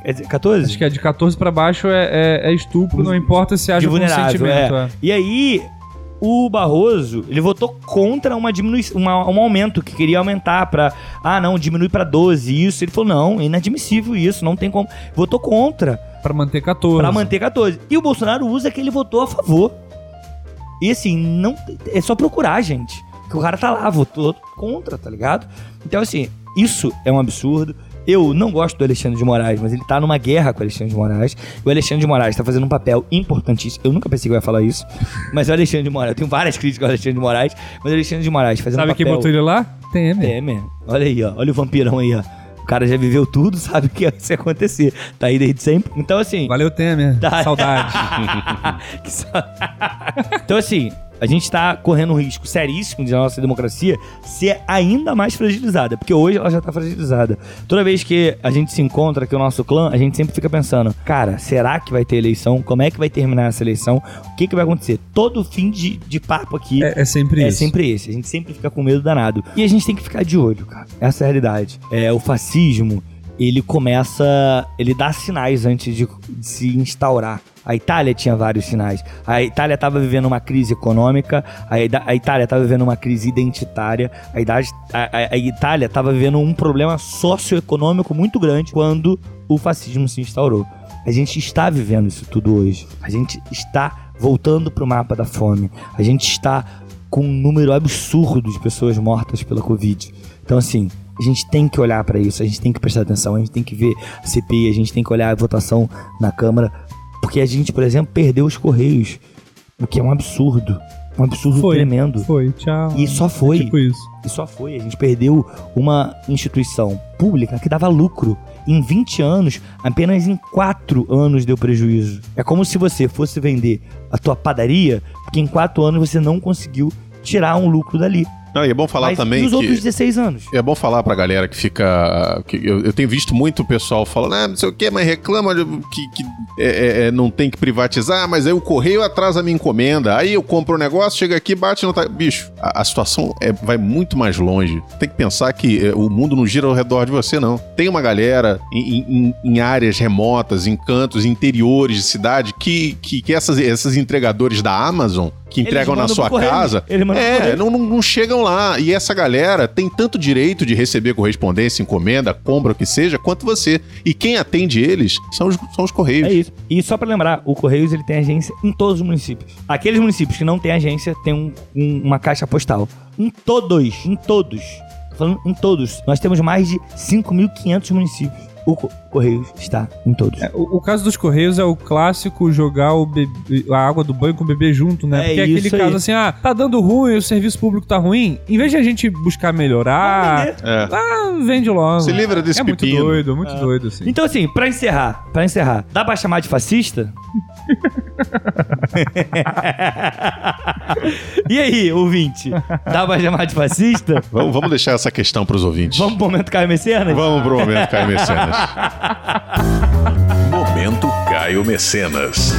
é 14? Acho que é de 14 pra baixo é, é- é estupro, não importa se haja de vulnerável, consentimento. é. é. E aí, o Barroso, ele votou contra uma diminuição, uma- um aumento que queria aumentar pra. Ah, não, diminui pra 12 isso. Ele falou: "Não, é inadmissível isso, não tem como". Votou contra Pra manter 14. pra manter 14. E o Bolsonaro usa que ele votou a favor. E assim, não é só procurar, gente. Que o cara tá lá, votou contra, tá ligado? Então assim, isso é um absurdo. Eu não gosto do Alexandre de Moraes, mas ele tá numa guerra com o Alexandre de Moraes. O Alexandre de Moraes tá fazendo um papel importantíssimo. Eu nunca pensei que eu ia falar isso. Mas o Alexandre de Moraes, eu tenho várias críticas ao Alexandre de Moraes, mas o Alexandre de Moraes fazendo Sabe um quem papel... botou ele lá? Temer. Temer. Olha aí, ó. Olha o vampirão aí, ó. O cara já viveu tudo, sabe o que ia acontecer. Tá aí desde sempre. Então, assim. Valeu, Temer. Tá. Saudade. Que sa- então, assim, a gente tá correndo um risco seríssimo de a nossa democracia ser ainda mais fragilizada, porque hoje ela já tá fragilizada. Toda vez que a gente se encontra aqui, o nosso clã, a gente sempre fica pensando, cara, será que vai ter eleição? Como é que vai terminar essa eleição? O que que vai acontecer? Todo fim de, de papo aqui é, é sempre é sempre esse. A gente sempre fica com medo danado. E a gente tem que ficar de olho, cara. Essa é a realidade. É, o fascismo, ele começa. Ele dá sinais antes de, de se instaurar. A Itália tinha vários sinais. A Itália estava vivendo uma crise econômica, a, Itália estava vivendo uma crise identitária, a, idade- a- a Itália estava vivendo um problema socioeconômico muito grande quando o fascismo se instaurou. A gente está vivendo isso tudo hoje. A gente está voltando para o mapa da fome. A gente está com um número absurdo de pessoas mortas pela Covid. Então, assim, a gente tem que olhar para isso, a gente tem que prestar atenção, a gente tem que ver a CPI, a gente tem que olhar a votação na Câmara, porque a gente, por exemplo, perdeu os Correios, o que é um absurdo. Um absurdo Foi. tremendo. Foi, tchau. E só foi. Tipo isso. E só foi. A gente perdeu uma instituição pública que dava lucro. Em 20 anos, apenas em 4 anos deu prejuízo. É como se você fosse vender a tua padaria, porque em 4 anos você não conseguiu tirar um lucro dali. Não, e é bom falar Mas também e os que... outros 16 anos? É bom falar pra galera que fica. Que eu, eu tenho visto muito pessoal falando, ah, não sei o que, mas reclama de- que, que é, é, é, não tem que privatizar, mas aí o correio atrasa a minha encomenda. Aí eu compro um negócio, chega aqui, bate no. ta- Bicho, a, a situação é, vai muito mais longe. Tem que pensar que é, o mundo não gira ao redor de você, não. Tem uma galera em, em- em áreas remotas, em cantos interiores de cidade, que, que, que essas, esses entregadores da Amazon que entregam na sua casa. É, não, não, chegam lá. E essa galera tem tanto direito de receber correspondência, encomenda, compra, o que seja, quanto você. E quem atende eles são os, são os correios. É isso. E só pra lembrar, o Correios ele tem agência em todos os municípios. Aqueles municípios que não têm agência têm um- um- uma caixa postal. Em todos, em todos. Falando em todos. Nós temos mais de 5.500 municípios. O Correios está em todos. É, o, o caso dos Correios é o clássico jogar o bebê- a água do banho com o bebê junto, né? É Porque é aquele aí. caso assim, ah, tá dando ruim, o serviço público tá ruim. Em vez de a gente buscar melhorar. É. ah, vende logo. Se livra desse É muito doido, muito doido, assim. Então, assim, pra encerrar, pra encerrar, dá pra chamar de fascista? e aí, ouvinte? Dá pra chamar de fascista? Vamos, vamos deixar essa questão pros ouvintes. Vamos pro momento Caio Mecenas? Vamos pro momento Caio Mecenas. Momento Caio Mecenas.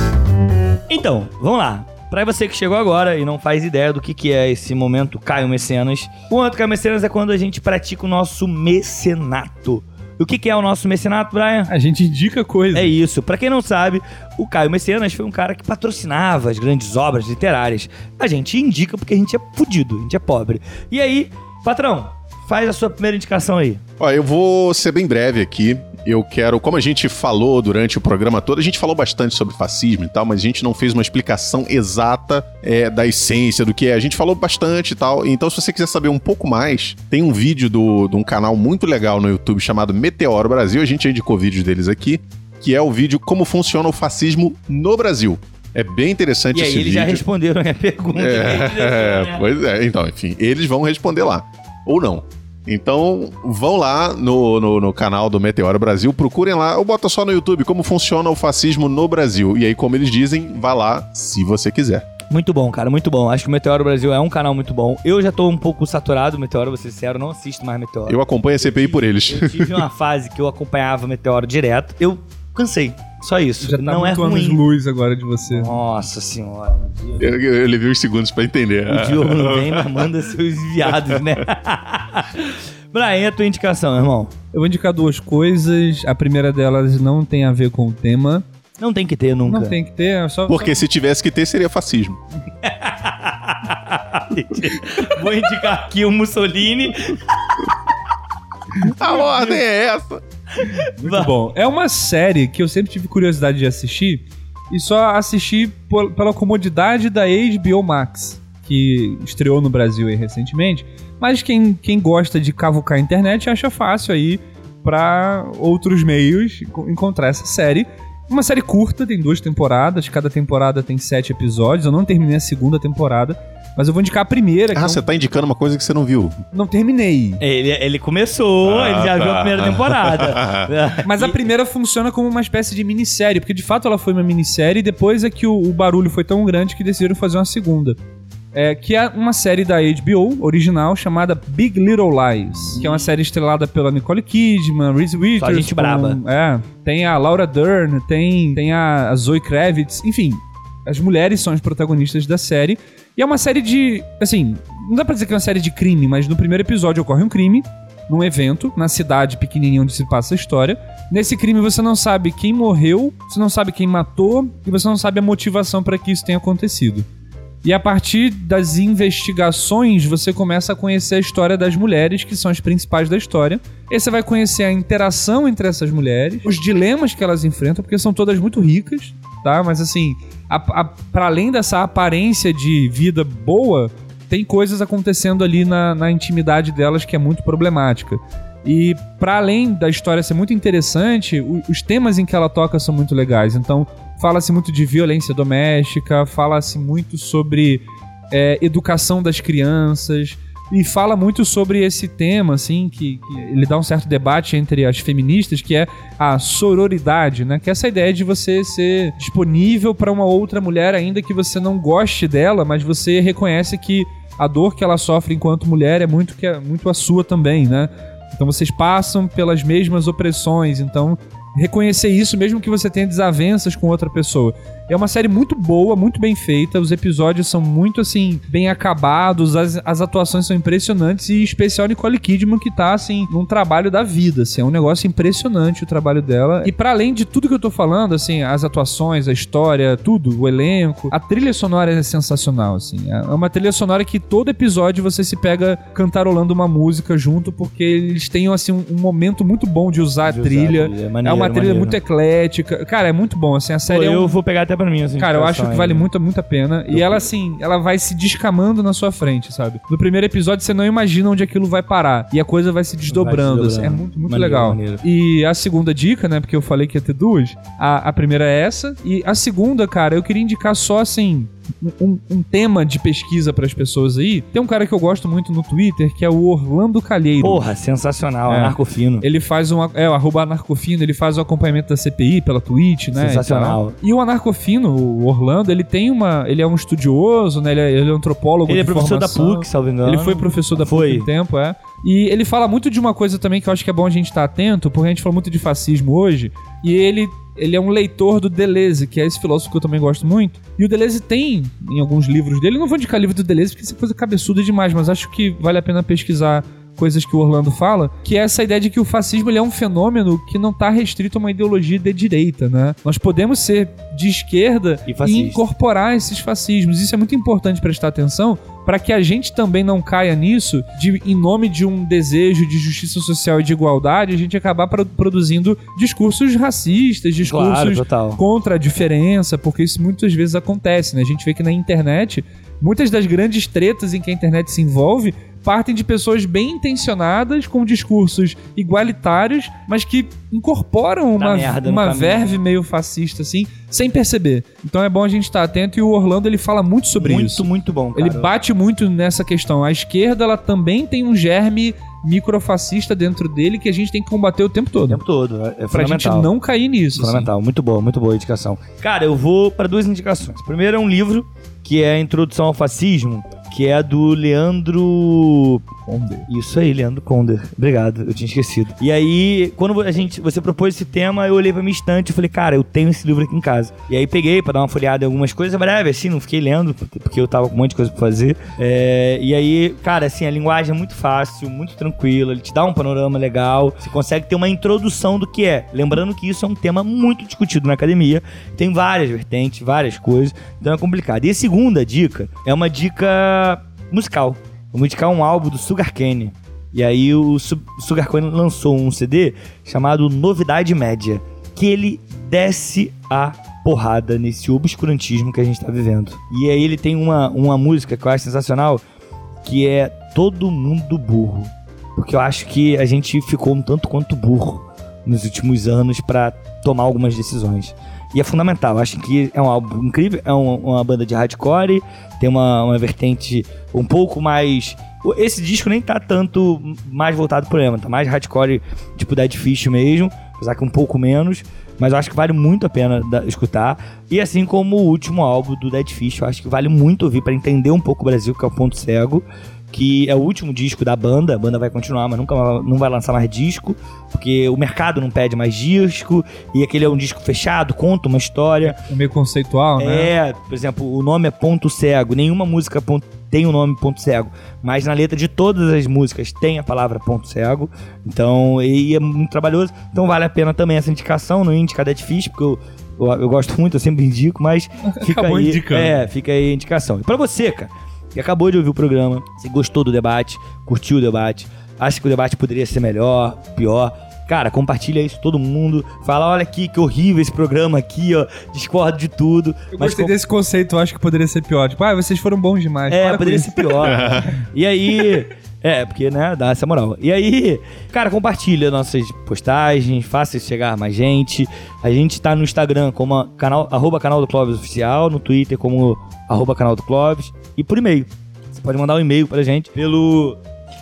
Então, vamos lá. Pra você que chegou agora e não faz ideia do que, que é esse momento Caio Mecenas, o momento Caio Mecenas é quando a gente pratica o nosso mecenato. E o que, que é o nosso mecenato, Brian? A gente indica coisa. É isso. Pra quem não sabe, o Caio Mecenas foi um cara que patrocinava as grandes obras literárias. A gente indica porque a gente é fudido, a gente é pobre. E aí, patrão, faz a sua primeira indicação aí. Ó, eu vou ser bem breve aqui. Eu quero, como a gente falou durante o programa todo, a gente falou bastante sobre fascismo e tal, mas a gente não fez uma explicação exata é, da essência do que é. A gente falou bastante e tal. Então, se você quiser saber um pouco mais, tem um vídeo do, de um canal muito legal no YouTube chamado Meteoro Brasil. A gente indicou vídeos deles aqui, que é o vídeo Como Funciona o Fascismo no Brasil. É bem interessante E aí, esse eles vídeo. já responderam a minha pergunta. É, pois é, então, enfim, eles vão responder lá. Ou não. Então, vão lá no, no, no canal do Meteoro Brasil, procurem lá, ou bota só no YouTube como funciona o fascismo no Brasil. E aí, como eles dizem, vá lá se você quiser. Muito bom, cara, muito bom. Acho que o Meteoro Brasil é um canal muito bom. Eu já tô um pouco saturado do Meteoro, vou ser sincero, não assisto mais Meteoro. Eu acompanho a CPI por eles. Eu tive uma fase que eu acompanhava Meteoro direto. Eu cansei. Só isso. Já tá não é anos ruim. luz agora de você. Nossa senhora. Eu, eu, eu levei uns segundos pra entender. O Diogo não vem, mas manda seus viados, né? Brian, a tua indicação, irmão? Eu vou indicar duas coisas. A primeira delas não tem a ver com o tema. Não tem que ter nunca. Não tem que ter, é só. Porque se tivesse que ter, seria fascismo. Vou indicar aqui o Mussolini. A ordem é essa. Muito bom. É uma série que eu sempre tive curiosidade de assistir e só assisti por- pela comodidade da HBO Max, que estreou no Brasil aí recentemente. Mas quem, quem gosta de cavucar a internet acha fácil aí pra outros meios enco- encontrar essa série. Uma série curta, tem duas temporadas, cada temporada tem sete episódios. Eu não terminei a segunda temporada, mas eu vou indicar a primeira, Ah, você tá indicando uma coisa que você não viu. não terminei. Ele, ele começou, Ah, ele já tá. viu a primeira temporada. Mas a primeira funciona como uma espécie de minissérie, porque de fato ela foi uma minissérie e depois é que o, o barulho foi tão grande que decidiram fazer uma segunda. É, que é uma série da HBO original chamada Big Little Lies, que é uma série estrelada pela Nicole Kidman, Reese Witherspoon. gente braba. É, tem a Laura Dern, tem, tem a Zoe Kravitz, enfim, as mulheres são as protagonistas da série. E é uma série de. Assim, não dá pra dizer que é uma série de crime, mas no primeiro episódio ocorre um crime, num evento, na cidade pequenininha onde se passa a história. Nesse crime você não sabe quem morreu, você não sabe quem matou e você não sabe a motivação para que isso tenha acontecido. E a partir das investigações, você começa a conhecer a história das mulheres, que são as principais da história. E você vai conhecer a interação entre essas mulheres, os dilemas que elas enfrentam, porque são todas muito ricas, tá? Mas assim, para além dessa aparência de vida boa, tem coisas acontecendo ali na, na intimidade delas que é muito problemática. E para além da história ser muito interessante, o- os temas em que ela toca são muito legais. Então, fala-se muito de violência doméstica, fala-se muito sobre é, educação das crianças e fala muito sobre esse tema, assim, que, que ele dá um certo debate entre as feministas, que é a sororidade, né? Que é essa ideia de você ser disponível para uma outra mulher, ainda que você não goste dela, mas você reconhece que a dor que ela sofre enquanto mulher é muito, que é muito a sua também, né? Então vocês passam pelas mesmas opressões, então reconhecer isso mesmo que você tenha desavenças com outra pessoa. É uma série muito boa, muito bem feita, os episódios são muito assim, bem acabados, as, as atuações são impressionantes e em especial Nicole Kidman que tá assim, num trabalho da vida, assim, é um negócio impressionante o trabalho dela. E para além de tudo que eu tô falando, assim, as atuações, a história, tudo, o elenco, a trilha sonora é sensacional, assim. É uma trilha sonora que todo episódio você se pega cantarolando uma música junto porque eles têm assim um, um momento muito bom de usar De a trilha. é É maneiro, uma trilha maneiro. muito eclética. Cara, é muito bom, assim, a Pô, série é um... eu vou pegar até pra mim, assim. Cara, eu acho que vale muito muito, muito a pena. E ela, assim, ela vai se descamando na sua frente, sabe? No primeiro episódio, você não imagina onde aquilo vai parar. E a coisa vai se desdobrando. Vai se assim. É muito, muito Maneiro, legal. maneiro. E a segunda dica, né? Porque eu falei que ia ter duas. A, a primeira é essa. E a segunda, cara, eu queria indicar só, assim, um, um tema de pesquisa para as pessoas aí. Tem um cara que eu gosto muito no Twitter, que é o Orlando Calheiro. Porra, sensacional, É. anarcofino. Ele faz um. É, o arroba anarcofino, ele faz o acompanhamento da CPI pela Twitch, né? Sensacional. E, e o anarcofino, o Orlando, ele tem uma. Ele é um estudioso, né? Ele é, ele é antropólogo. Ele é professor da formação. PUC, salvo engano. Ele foi professor da Foi. PUC um tempo, é. E ele fala muito de uma coisa também que eu acho que é bom a gente estar atento, porque a gente fala muito de fascismo hoje, e ele. Ele é um leitor do Deleuze, que é esse filósofo que eu também gosto muito. E o Deleuze tem, em alguns livros dele, não vou indicar livro do Deleuze porque isso é coisa cabeçuda demais, mas acho que vale a pena pesquisar coisas que o Orlando fala, que é essa ideia de que o fascismo é um fenômeno que não está restrito a uma ideologia de direita, né? Nós podemos ser de esquerda E e, incorporar esses fascismos. Isso é muito importante prestar atenção para que a gente também não caia nisso, de em nome de um desejo de justiça social e de igualdade, a gente acabar pro- produzindo discursos racistas, discursos Claro, contra a diferença, porque isso muitas vezes acontece, né? A gente vê que na internet, muitas das grandes tretas em que a internet se envolve partem de pessoas bem intencionadas, com discursos igualitários, mas que incorporam uma, uma verve meio fascista, assim, sem perceber. Então é bom a gente estar atento e o Orlando ele fala muito sobre muito, isso. muito bom, cara. Ele bate muito nessa questão. A esquerda, ela também tem um germe microfascista dentro dele que a gente tem que combater o tempo o todo. tempo todo. É, é Pra gente não cair nisso. assim. Fundamental, muito boa, muito boa a indicação. Cara, eu vou para duas indicações. Primeiro é um livro que é a Introdução ao Fascismo, que é do Leandro. Isso aí, Leandro Conder. Obrigado, eu tinha esquecido. E aí, quando a gente, você propôs esse tema, eu olhei pra minha estante e falei, cara, eu tenho esse livro aqui em casa. E aí peguei pra dar uma folheada em algumas coisas, breve, assim, não fiquei lendo, porque eu tava com um monte de coisa pra fazer. É, e aí, cara, assim, a linguagem é muito fácil, muito tranquila, ele te dá um panorama legal, você consegue ter uma introdução do que é. Lembrando que isso é um tema muito discutido na academia, tem várias vertentes, várias coisas, então é complicado. E a segunda dica é uma dica musical. Vou indicar um álbum do Sugar Cane. E aí o Su- Sugar Cane lançou um CD chamado Novidade Média, que ele desce a porrada nesse obscurantismo que a gente tá vivendo. E aí ele tem uma, uma música que eu acho sensacional, que é Todo Mundo Burro. Porque eu acho que a gente ficou um tanto quanto burro nos últimos anos pra tomar algumas decisões. E é fundamental, acho que é um álbum incrível, é um- uma banda de hardcore, tem uma, uma vertente um pouco mais. Esse disco nem tá tanto mais voltado pro emo, tá mais hardcore, tipo Dead Fish mesmo, apesar que um pouco menos, mas eu acho que vale muito a pena da- escutar. E assim como o último álbum do Dead Fish, eu acho que vale muito ouvir pra entender um pouco o Brasil, que é o Ponto Cego que é o último disco da banda. A banda vai continuar, mas nunca não vai lançar mais disco, porque o mercado não pede mais disco, e aquele é um disco fechado, conta uma história. É meio conceitual, né? É, por exemplo, o nome é Ponto Cego. Nenhuma música tem o nome Ponto Cego, mas na letra de todas as músicas tem a palavra Ponto Cego. Então, e é muito trabalhoso. Então vale a pena também essa indicação. Não indicar Dead Fish, porque eu, eu, eu gosto muito, eu sempre indico, mas fica Acabou aí. indicando. É, fica aí a indicação. E pra você, cara, que acabou de ouvir o programa, se gostou do debate, curtiu o debate, acha que o debate poderia ser melhor, pior. Cara, compartilha isso todo mundo. Fala, olha aqui, que horrível esse programa aqui, ó. Discordo de tudo. Eu mas gostei com- desse conceito, eu acho que poderia ser pior. Tipo, ah, vocês foram bons demais. é, poderia ser pior. e aí. É, porque, né, dá essa moral. E aí, cara, compartilha nossas postagens, faça chegar mais gente. A gente tá no Instagram como canal, arroba canal do Clóvis Oficial, no Twitter como arroba canal do Clóvis e por e-mail. Você pode mandar um e-mail pra gente pelo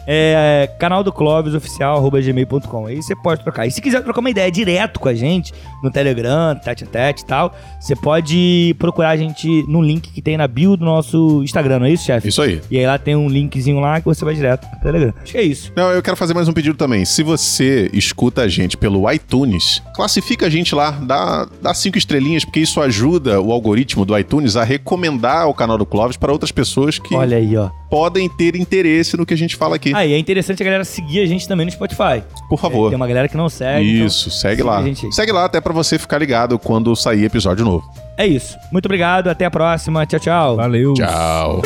é canal do Clóvis oficial, arroba gmail.com. Aí você pode trocar. E se quiser trocar uma ideia direto com a gente, no Telegram, tete a tete e tal, você pode procurar a gente no link que tem na bio do nosso Instagram, não é isso, chefe? Isso aí. E aí lá tem um linkzinho lá que você vai direto pro Telegram. Acho que é isso. Não, eu quero fazer mais um pedido também. Se você escuta a gente pelo iTunes, classifica a gente lá, dá, dá cinco estrelinhas, porque isso ajuda o algoritmo do iTunes a recomendar o canal do Clóvis para outras pessoas que Olha aí, ó. podem ter interesse no que a gente fala aqui. Ah, e é interessante a galera seguir a gente também no Spotify. Por favor. Tem uma galera que não segue. então Isso, segue siga lá. Segue lá até pra você ficar ligado quando sair episódio novo. É isso. Muito obrigado, até a próxima. Tchau, tchau. Valeu. Tchau.